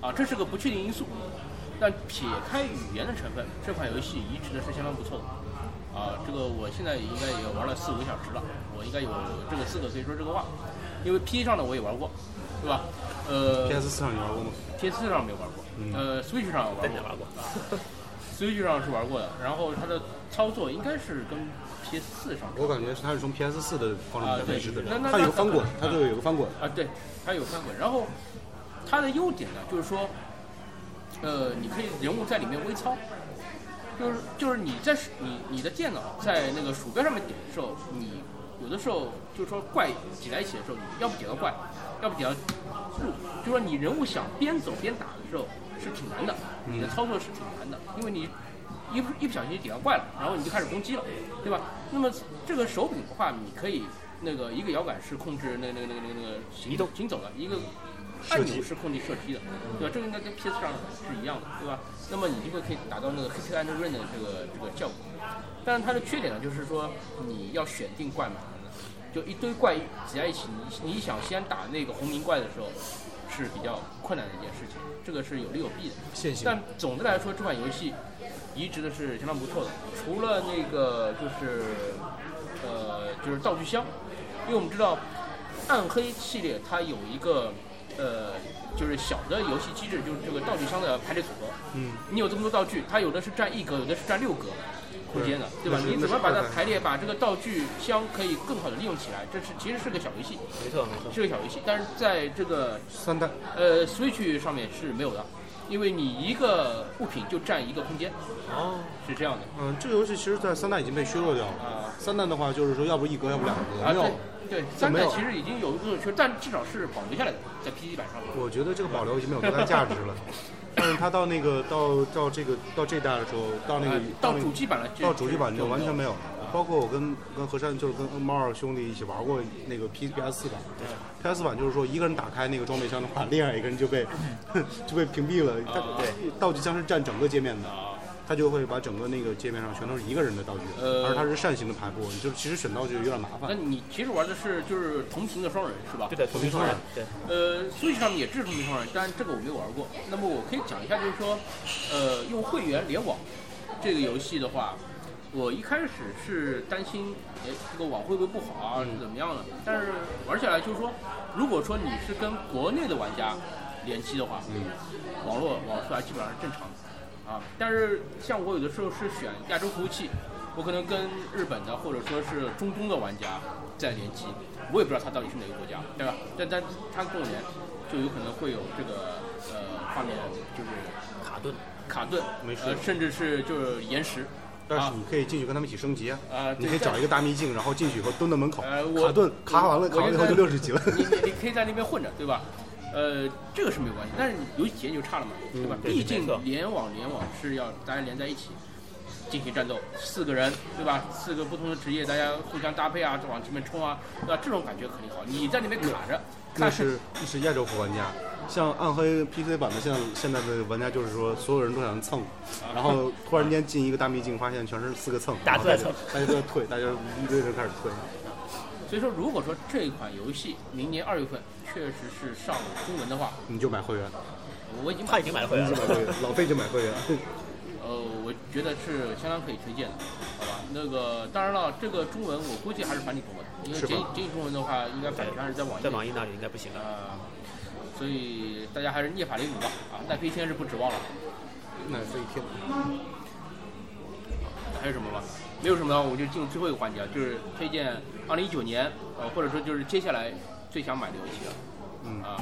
啊，这是个不确定因素，但撇开语言的成分，这款游戏移植的是相当不错的。啊，这个我现在应该也玩了四五个小时了，我应该有这个资格可以说这个话，因为 P 上的我也玩过，对吧？呃，PS 四上你玩过吗？PS 四上没有玩过，呃，Switch 上玩过，玩过，Switch 上是玩过的。然后它的操作应该是跟 PS 四上，我感觉它是从 PS 四的方式来移植的，它有翻滚，它这个有个翻滚啊，对，它有翻滚，然后。它的优点呢，就是说，呃，你可以人物在里面微操，就是就是你在你你的电脑在那个鼠标上面点的时候，你有的时候就是说怪挤在一起的时候，你要不点到怪，要不点到路，就说你人物想边走边打的时候是挺难的，你的操作是挺难的，因为你一不一不小心点到怪了，然后你就开始攻击了，对吧？那么这个手柄的话，你可以那个一个摇杆是控制那那个那个那个那个行动行走的一个。按钮是控制射击的，对吧？这个应该跟 PS 上是一样的，对吧？那么你就会可以达到那个 hit and run 的这个这个效果。但是它的缺点呢，就是说你要选定怪蛮难的，就一堆怪挤在一起，你你想先打那个红名怪的时候是比较困难的一件事情。这个是有利有弊的。但总的来说，这款游戏移植的是相当不错的。除了那个就是呃就是道具箱，因为我们知道暗黑系列它有一个。呃，就是小的游戏机制，就是这个道具箱的排列组合。嗯，你有这么多道具，它有的是占一格，有的是占六格空间的，对吧？你怎么把它排列，把这个道具箱可以更好的利用起来？这是其实是个小游戏。没错没错，是个小游戏，但是在这个三代呃 Switch 上面是没有的，因为你一个物品就占一个空间，哦，是这样的。嗯，这个游戏其实，在三代已经被削弱掉了。啊三代的话，就是说要不一格，要不两格，啊，没有对。三代其实已经有一个缺，但至少是保留下来的，在 PC 版上。我觉得这个保留已经没有多大价值了。但是它到那个到到这个到这代的时候，到那个呃到主机版了，到主机版就完全没有。了。包括我跟跟何山，就是跟猫二兄弟一起玩过那个 P P S 四版。P S 版就是说一个人打开那个装备箱的话，另外一个人就被 就被屏蔽了。它对道具箱是占整个界面的，啊，它就会把整个那个界面上全都是一个人的道具，呃而它是扇形的排布，你就其实选道具有点麻烦那。你其实玩的是就是同屏的双人是吧？对的，同屏双人，对，呃，Switch 上面也支持同屏双人，但这个我没有玩过。那么我可以讲一下，就是说，呃，用会员联网这个游戏的话，我一开始是担心，哎，这个网会不会不好啊，是怎么样的？但是玩起来就是说，如果说你是跟国内的玩家联机的话，嗯网络网速还基本上是正常的啊。但是像我有的时候是选亚洲服务器，我可能跟日本的或者说是中东的玩家在联机，我也不知道他到底是哪个国家，对吧？但但他跟我连，就有可能会有这个呃画面就是卡顿，卡顿，没事呃，甚至是就是延时。但是啊你可以进去跟他们一起升级啊，啊，你可以找一个大秘境，然后进去以后蹲在门口，呃我卡顿卡完了，我卡完了以后就六十级了。你你你可以在那边混着，对吧？呃，这个是没有关系，但是游戏体验就差了嘛，对吧？毕竟联网联网是要大家连在一起进行战斗，四个人，对吧？四个不同的职业，大家互相搭配啊，往前面冲啊，对吧？这种感觉肯定好。你在那边卡着，那是那是亚洲服玩家，像暗黑 PC 版的现在现在的玩家就是说，所有人都想蹭，啊然后突然间进一个大秘境，发现全是四个蹭，大家都在蹭大家都在退，大家一堆人开始退。所以说，如果说这一款游戏明年二月份确实是上中文的话，你就买会员，我已经他已经买了会员了老费就买会员。呃，我觉得是相当可以推荐的，好吧？那个当然了，这个中文我估计还是繁体中文，因为简简体中文的话，应该版权还是在网易在。网易那里应该不行了。啊，所以大家还是涅法雷姆吧，啊，奈飞天是不指望了。那这一天，还有什么吗？没有什么了，我就进入最后一个环节，啊，就是推荐二零一九年，呃，或者说就是接下来最想买的游戏了。嗯啊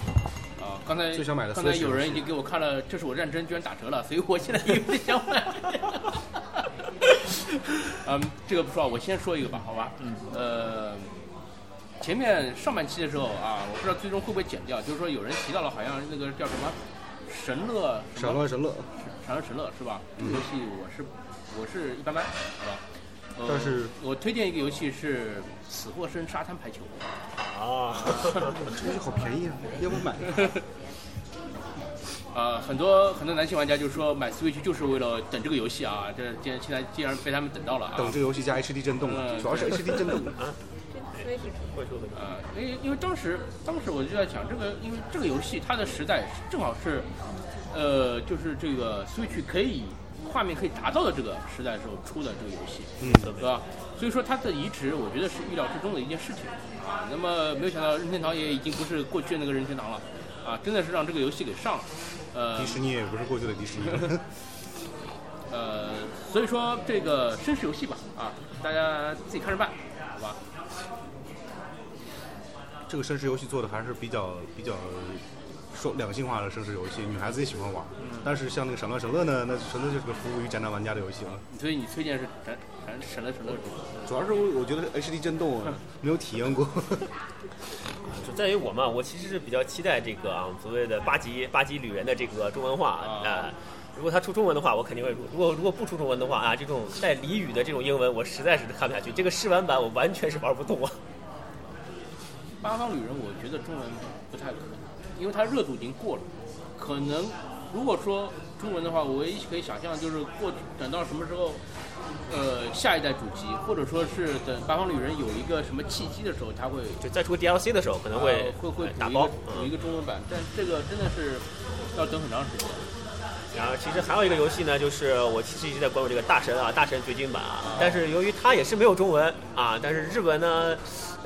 啊，刚才最想买的刚才有人已经给我看了，这是我认真居然打折了，所以我现在有点想买。嗯，这个不说，我先说一个吧，好吧？嗯。呃，前面上半期的时候啊，我不知道最终会不会剪掉，就是说有人提到了，好像那个叫什么神乐什么闪乱神乐，长生神乐是吧？这个游戏我是我是一般般，好吧。呃但是我推荐一个游戏是《死或生沙滩排球》。啊，这个游戏好便宜啊，要不买？呃，很多很多男性玩家就说买 Switch 就是为了等这个游戏啊，这既然现在既然被他们等到了啊，等这个游戏加 HD 震动了，嗯主要是 HD 震动。会说的。啊，因为因为当时当时我就在想，这个因为这个游戏它的时代正好是，呃，就是这个 Switch 可以画面可以达到的这个时代时候出的这个游戏，嗯，对吧？所以说它的移植，我觉得是预料之中的一件事情啊。那么没有想到任天堂也已经不是过去的那个任天堂了，啊，真的是让这个游戏给上了，呃迪士尼也不是过去的迪士尼了。呃，所以说这个绅士游戏吧，啊，大家自己看着办，好吧？这个绅士游戏做的还是比较比较说两性化的绅士游戏，女孩子也喜欢玩。但是像那个闪乱神乐呢，那纯粹就是个服务于宅男玩家的游戏了。所以你推荐是闪闪闪乐神乐？主要是我我觉得 HD 震动啊没有体验过。就在于我嘛，我其实是比较期待这个啊所谓的八级八级旅人的这个中文化啊、啊如果他出中文的话，我肯定会入；如果如果不出中文的话啊，这种带俚语的这种英文，我实在是看不下去。这个试玩版我完全是玩不动啊。八方旅人，我觉得中文不太可能，因为它热度已经过了。可能如果说中文的话，我唯一可以想象就是过等到什么时候，呃，下一代主机，或者说是等八方旅人有一个什么契机的时候，它会就再出 DLC 的时候，可能会、呃会会打包有一个。补一个中文版，但这个真的是要等很长时间。然后其实还有一个游戏呢，就是我其实一直在关注这个大神啊，大神掘金版啊，但是由于它也是没有中文啊，但是日文呢，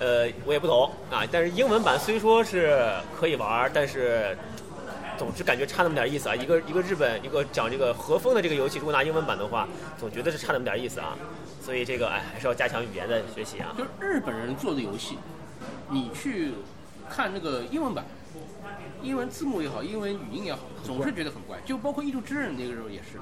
呃，我也不懂啊，但是英文版虽说是可以玩，但是总是感觉差那么点意思啊。一个一个日本一个讲这个和风的这个游戏，如果拿英文版的话，总觉得是差那么点意思啊。所以这个哎，还是要加强语言的学习啊。就是日本人做的游戏，你去看那个英文版，英文字幕也好，英文语音也好，总是觉得很怪。就包括《异度之刃》那个时候也是，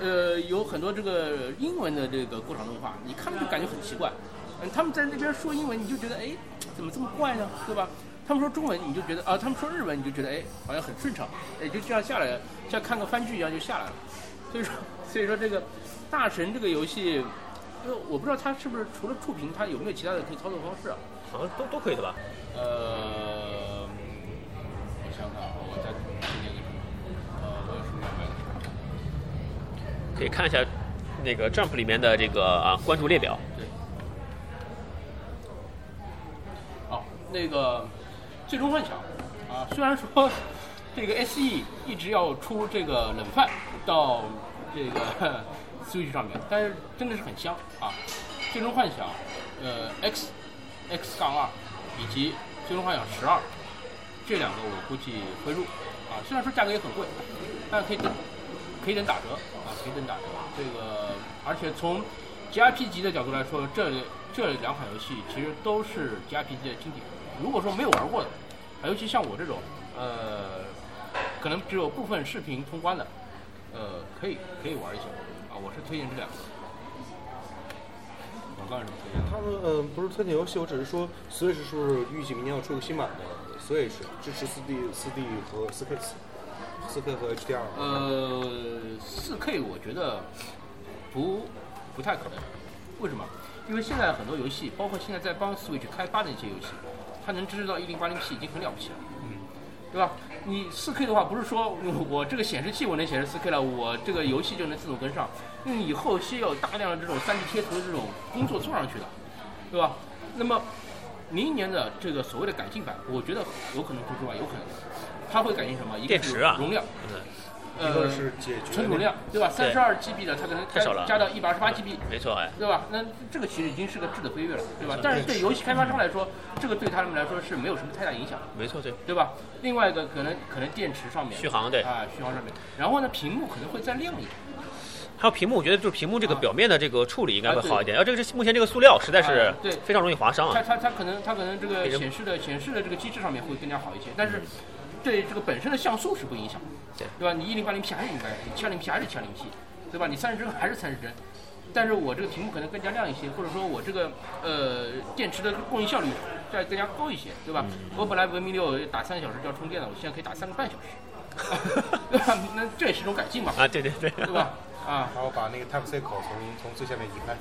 呃，有很多这个英文的这个过场动画，你看着就感觉很奇怪。嗯，他们在那边说英文，你就觉得哎，怎么这么怪呢？对吧？他们说中文，你就觉得啊，他们说日文，你就觉得哎，好像很顺畅，哎，就这样下来了，像看个番剧一样就下来了。所以说，所以说这个大神这个游戏，呃，我不知道它是不是除了触屏，它有没有其他的可以操作方式啊？好像都都可以的吧？呃，我想想啊，我再推荐给你。呃，我有什么买的？可以看一下那个 Jump 里面的这个啊关注列表。对。哦，那个《最终幻想》啊，虽然说 这个 SE 一直要出这个冷饭到这个 Switch 上面，但是真的是很香啊！《最终幻想》呃 X X 杠二以及《最终幻想十二》这两个我估计会入啊，虽然说价格也很贵，但可以等，可以等打折啊，可以等打折。这个而且从 GIP 级的角度来说，这这两款游戏其实都是 GIP 级的经典。如果说没有玩过的，啊，尤其像我这种，呃，可能只有部分视频通关的，呃，可以可以玩一下啊。我是推荐这两个。广告是什么推荐的？他们呃不是推荐游戏，我只是说 Switch 是不是预计明年要出个新版的 Switch，支持 4D、4D 和 4K、4K 和 HDR。呃，四 K 我觉得不不太可能，为什么？因为现在很多游戏，包括现在在帮 Switch 开发的一些游戏，它能支持到一零八零 P 已经很了不起了，嗯，对吧？你四 K 的话，不是说我我这个显示器我能显示四 K 了，我这个游戏就能自动跟上，因为你后期要有大量的这种 3D 贴图的这种工作做上去的，对吧？那么明年的这个所谓的改进版，我觉得有可能出之外，有可能。它会改进什么？一个是电池啊。容量，嗯，呃，一个是解决存储量，对吧？三十二 GB 的，它可能太少了加到一百二十八 GB，没错哎。对吧？那这个其实已经是个质的飞跃了，对吧？但是对游戏开发商来说，这个对他们来说是没有什么太大影响，没错，对，对吧？另外一个可能可能电池上面续航对，啊，续航上面，然后呢，屏幕可能会再亮一点，还有屏幕，我觉得就是屏幕这个啊表面的这个处理应该会好一点。然后这个是目前这个塑料实在是啊对非常容易划伤啊。它它它可能它可能这个显示的显示的这个机制上面会更加好一些，但是对这个本身的像素是不影响，对对吧？你一零八零 P 还是一零八零 P，七二零 P 还是七二零 P，对吧？你三十帧还是三十帧，但是我这个屏幕可能更加亮一些，或者说我这个呃电池的供应效率再更加高一些，对吧？我本来文明六打三个小时就要充电了，我现在可以打三个半小时，对吧？那这也是一种改进嘛，啊，对对对，对吧？啊，然后把那个 Type C 口从从最下面移开。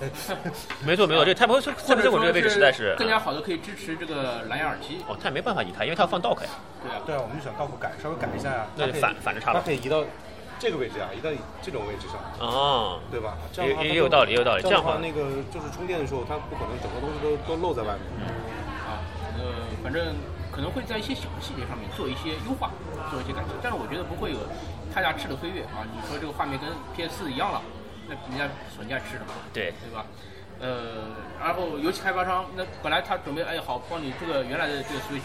没 错没错，这 Type C 口说这个位置实在是更加好的可以支持这个蓝牙耳机，哦，它也没办法移开，因为它要放 dock 呀。对啊。对啊，我们就想 dock 改，稍微改一下呀。那反反着插了它可以移到这个位置啊，移到这种位置上，哦，对吧？也也有道理也有道理这样的话话，那个就是充电的时候，它不可能整个东西都都露在外面。啊，呃，反正可能会在一些小细节上面做一些优化，做一些改进，但是我觉得不会有太大质的飞跃啊。你说这个画面跟 PS 四一样了，那人家索尼爱吃什么？对，对吧？呃，然后游戏开发商那本来他准备哎好帮你这个原来的这个 Switch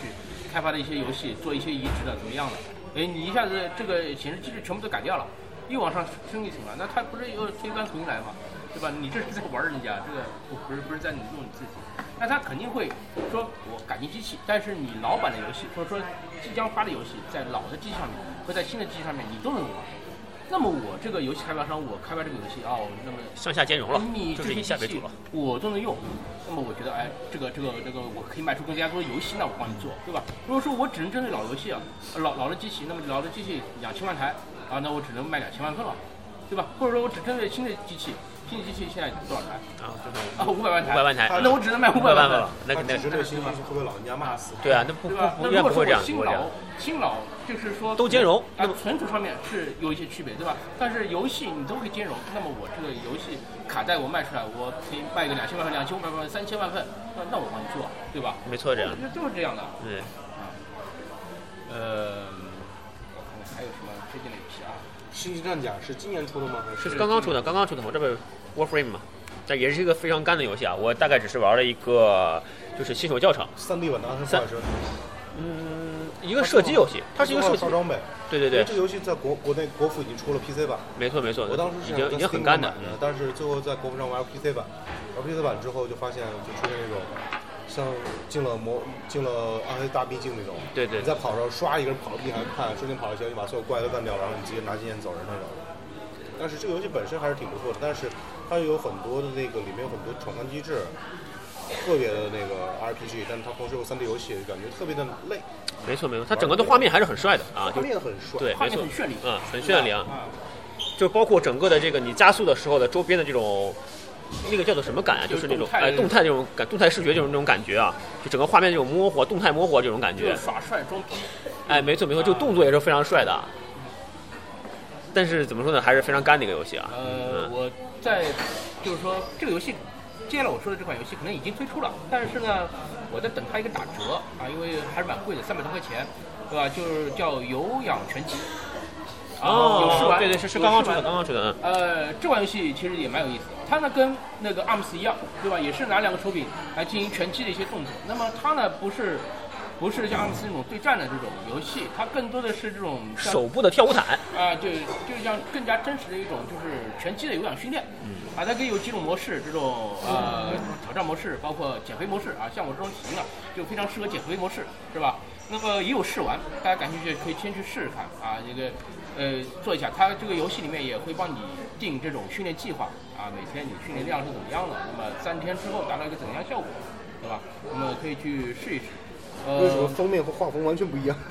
开发的一些游戏做一些移植的怎么样了？哎，你一下子这个显示机制全部都改掉了，又往上升一层了，那他不是又推翻重新来吗？对吧？你这是在玩人家，这个不不是不是在你弄你自己，那他肯定会说我改进机器，但是你老版的游戏或者说即将发的游戏，在老的机器上面和在新的机器上面你都能玩。那么我这个游戏开发商，我开发这个游戏哦，那么向下兼容了你，就是以下为主了。我都能用。那么我觉得，哎，这个这个这个，我可以卖出更加多的游戏，那我帮你做，对吧？如果说我只能针对老游戏啊，老老的机器，那么老的机器两千万台啊，那我只能卖两千万份了，对吧？或者说我只针对新的机器，新的机器现在多少台？啊，就是啊，五百万台。500万台那我只能卖五百万份了。那那它只是对新机器会被老人家骂死。对啊，那不？不不应该那如果说不会这样，不新老。新老就是说都兼容啊那么，存储上面是有一些区别，对吧？但是游戏你都可以兼容，那么我这个游戏卡带我卖出来，我可以卖个两千万份、两千五百万份、三千万份，那那我帮你做，对吧？没错，这样那。就是这样的。对，呃，我看看还有什么推荐的游戏啊？星际战甲是今年出的吗？还是刚刚出的，刚刚出的，我这不是 Warframe 嘛，但也是一个非常干的游戏啊。我大概只是玩了一个，就是新手教程，三 D 版的阿特三老师，嗯，一个射击游戏，它是一个射击套，装备。对对对这，个游戏在国国内国服已经出了 PC 版，没错没错，我当时已经已经很干的但是最后在国服上玩 PC 版，玩 PC 版之后就发现就出现那种像进了魔进了暗黑大秘境那种，对对你在跑的时候刷一个人跑地还不看，瞬间跑到前，你把所有怪都干掉，然后你直接拿经验走人那种。但是这个游戏本身还是挺不错的，但是它有很多的那个里面有很多闯关机制，特别的那个 RPG，但是它同时有 3D 游戏，感觉特别的累，没错没错，它整个的画面还是很帅的啊，画就面很帅。对，没错，很绚丽，嗯，很绚丽啊，啊，就包括整个的这个你加速的时候的周边的这种。那个叫做什么感啊？就是那种动态哎动态这种感，动态视觉就是那种感觉啊，就整个画面这种模糊、动态模糊这种感觉。耍帅装逼，哎，没错没错，这个动作也是非常帅的。但是怎么说呢，还是非常干的一个游戏啊。呃，我在就是说这个游戏，接下来我说的这款游戏可能已经推出了，但是呢，我在等它一个打折啊，因为还是蛮贵的，三百多块钱，对吧？就是叫《有氧拳击》。哦有试玩，对对是是刚刚出的，刚刚出的。嗯呃，这款游戏其实也蛮有意思的，它呢跟那个 ARMS 一样，对吧？也是拿两个手柄来进行拳击的一些动作。那么它呢不是不是像 ARMS 那种对战的这种游戏，它更多的是这种手部的跳舞毯，啊，对，就是像更加真实的一种就是拳击的有氧训练。嗯啊，它可以有几种模式，这种呃挑战模式，包括减肥模式啊，像我这种体型的就非常适合减肥模式，是吧？那么也有试玩，大家感兴趣可以先去试试看啊，这个呃做一下，它这个游戏里面也会帮你定这种训练计划啊，每天你训练量是怎么样的，那么三天之后达到一个怎样效果，对吧？那么可以去试一试。呃，为什么封面和画风完全不一样？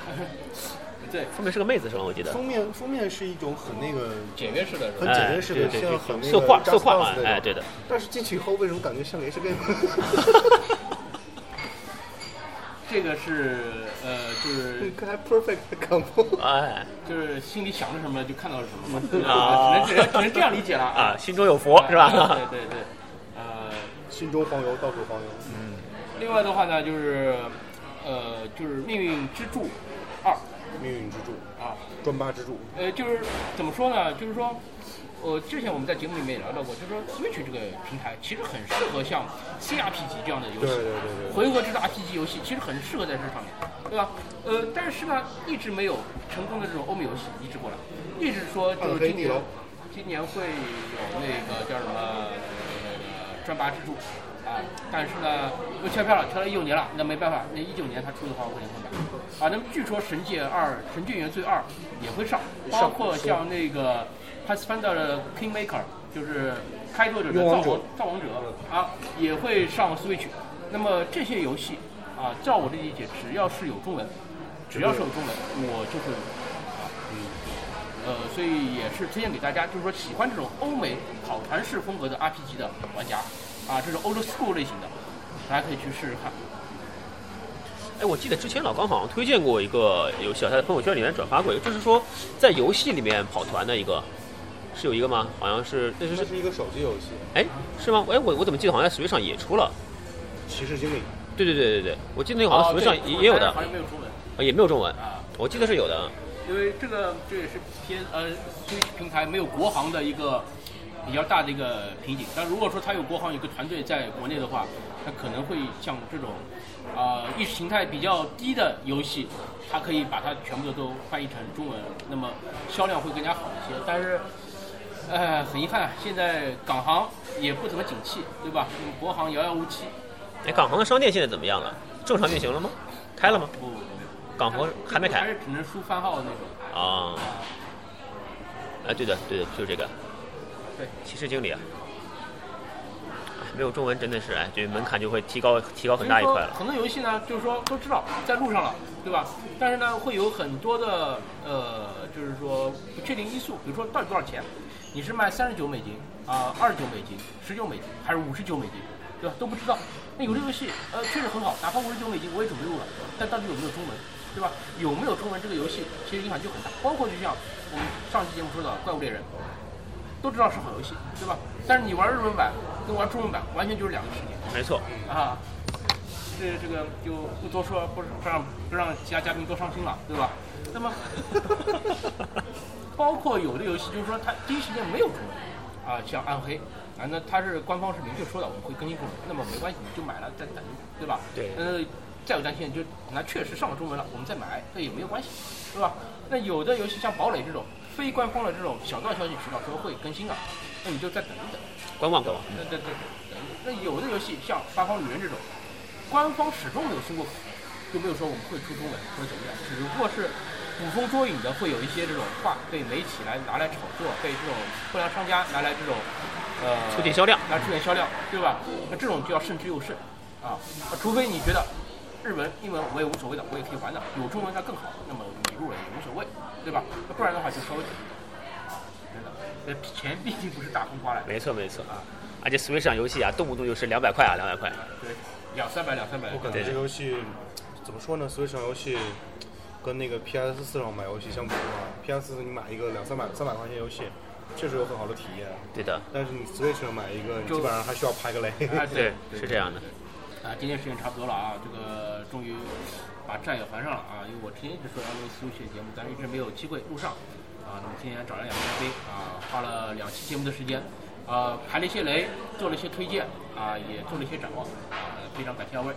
对封面是个妹子是吧？我记得。封面封面是一种很那个简约式的是很？简约式的，像很那个色块 Just 色块 Dance 嘛哎对的。但是进去以后为什么感觉像个 H game？这个是呃，就是跟还 perfect combo。哎就是心里想着什么就看到了什么嘛，啊？只能只能只能这样理解了啊，心中有佛是吧？对对对，呃，心中黄油，到处黄油。嗯另外的话呢，就是呃，就是《命运之柱二》命运之柱，啊，专八之柱。呃，就是怎么说呢？就是说，呃，之前我们在节目里面也聊到过，就是说 Switch 这个平台其实很适合像 CRPG 这样的游戏，对对对对。回合制的 RPG 游戏其实很适合在这上面，对吧？呃，但是呢，一直没有成功的这种欧美游戏移植过来，一直说就是今年今年会有那个叫什么那个专八之柱啊，但是呢又缺票了，缺了一九年了，那没办法，那一九年他出的话我肯定会买啊。那么据说《神界二》《神界原罪二》也会上，包括像那个 Pathfinder 的 Kingmaker，就是开拓者的造王造王者啊，也会上 Switch。那么这些游戏啊，照我的理解，只要是有中文，只要是有中文，我就会买啊。呃，所以也是推荐给大家，就是说喜欢这种欧美跑团式风格的 RPG 的玩家啊，这种 old school 类型的，大家可以去试试看。哎，我记得之前老高好像推荐过一个游戏啊，他在朋友圈里面转发过，就是说在游戏里面跑团的一个，是有一个吗？好像是，那是这是一个手机游戏，哎是吗？哎，我我怎么记得好像在 Switch 上也出了？骑士精灵。对对对对对，我记得那个好像哦 Switch 上对也也有的好，像没有中文啊也没有中文，啊。我记得是有的。因为这个这也是偏呃 Switch 平台没有国行的一个比较大的一个瓶颈。但如果说它有国行有个团队在国内的话，它可能会像这种啊、意识形态比较低的游戏，它可以把它全部的都翻译成中文，那么销量会更加好一些。但是。呃，很遗憾，现在港行也不怎么景气，对吧？国行遥遥无期。哎，港行的商店现在怎么样了？正常运行了吗？开了吗？不不不，港行还没开还是只能输番号的那种。啊。哎，对的对的，就是这个对，骑士经理啊。哎没有中文真的是哎，就门槛就会提高提高很大一块了。很多游戏呢，就是说都知道在路上了，对吧？但是呢，会有很多的呃，就是说不确定因素，比如说到底多少钱？你是卖三十九美金啊、二十九美金、十九美金，还是五十九美金，对吧？都不知道。那有的游戏呃确实很好，哪怕五十九美金我也准备入了，但到底有没有中文，对吧？有没有中文这个游戏其实影响就很大，包括就像我们上期节目说的《怪物猎人》，都知道是好游戏，对吧？但是你玩日文版跟玩中文版完全就是两个世界。没错，啊，这这个就不多说，不不让不让其他嘉宾多伤心了，对吧？那么，包括有的游戏，就是说它第一时间没有中文，啊，像暗黑，啊，那它是官方是明确说的，我们会更新中文，那么没关系，你就买了再等，对吧？对呃，再有担心就那确实上了中文了，我们再买，这也没有关系，对吧？那有的游戏像堡垒这种非官方的这种小道消息渠道说会更新的，那你就再等一等。观望观望。对对对，等那有的游戏像《八方旅人》这种，官方始终没有出过口，就没有说我们会出中文或者怎么样，只不过是捕风捉影的会有一些这种话被媒体来拿来炒作，被这种不良商家拿来这种呃促进销量来促进销量，对吧？那这种就要慎之又慎啊，除非你觉得日文、英文我也无所谓的，我也可以玩的，有中文那更好，那么你无所谓，对吧？那不然的话就稍微啊，真的，呃，钱毕竟不是大风刮来的。没错没错啊，而且 Switch 上游戏啊，动不动就是两百块啊，两百块。对，两三百两三百。我感觉这游戏怎么说呢？Switch 上游戏跟那个 PS 四上买游戏相比的话，PS 四你买一个两三百三百块钱游戏，确实有很好的体验。对的，但是你 Switch 上买一个，你基本上还需要拍个雷。啊，对对，，是这样的。啊，今天时间差不多了啊，这个终于把债也还上了啊，因为我之前一直说要录 su 七的节目，但是一直没有机会录上啊。那么今天找了两个嘉宾啊，花了两期节目的时间，啊，排了一些雷，做了一些推荐啊，也做了一些展望啊，非常感谢二位。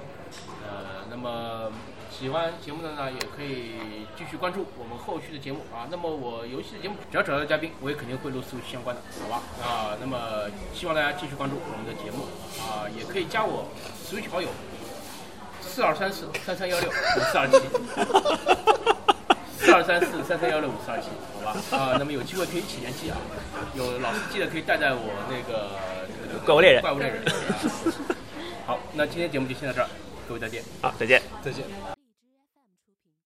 呃，那么喜欢节目的呢，也可以继续关注我们后续的节目啊。那么我游戏的节目只要找到嘉宾，我也肯定会录 su 七相关的，好吧？啊，那么希望大家继续关注我们的节目啊，也可以加我 Switch 好友四二三四三三幺六五四二七。四二三四三三幺六五四二七，好吧？啊，那么有机会可以一起联机啊，有老司机的可以带带我那个怪物猎人怪物猎人。啊好，那今天节目就先到这儿，各位再见。好，再见。再见。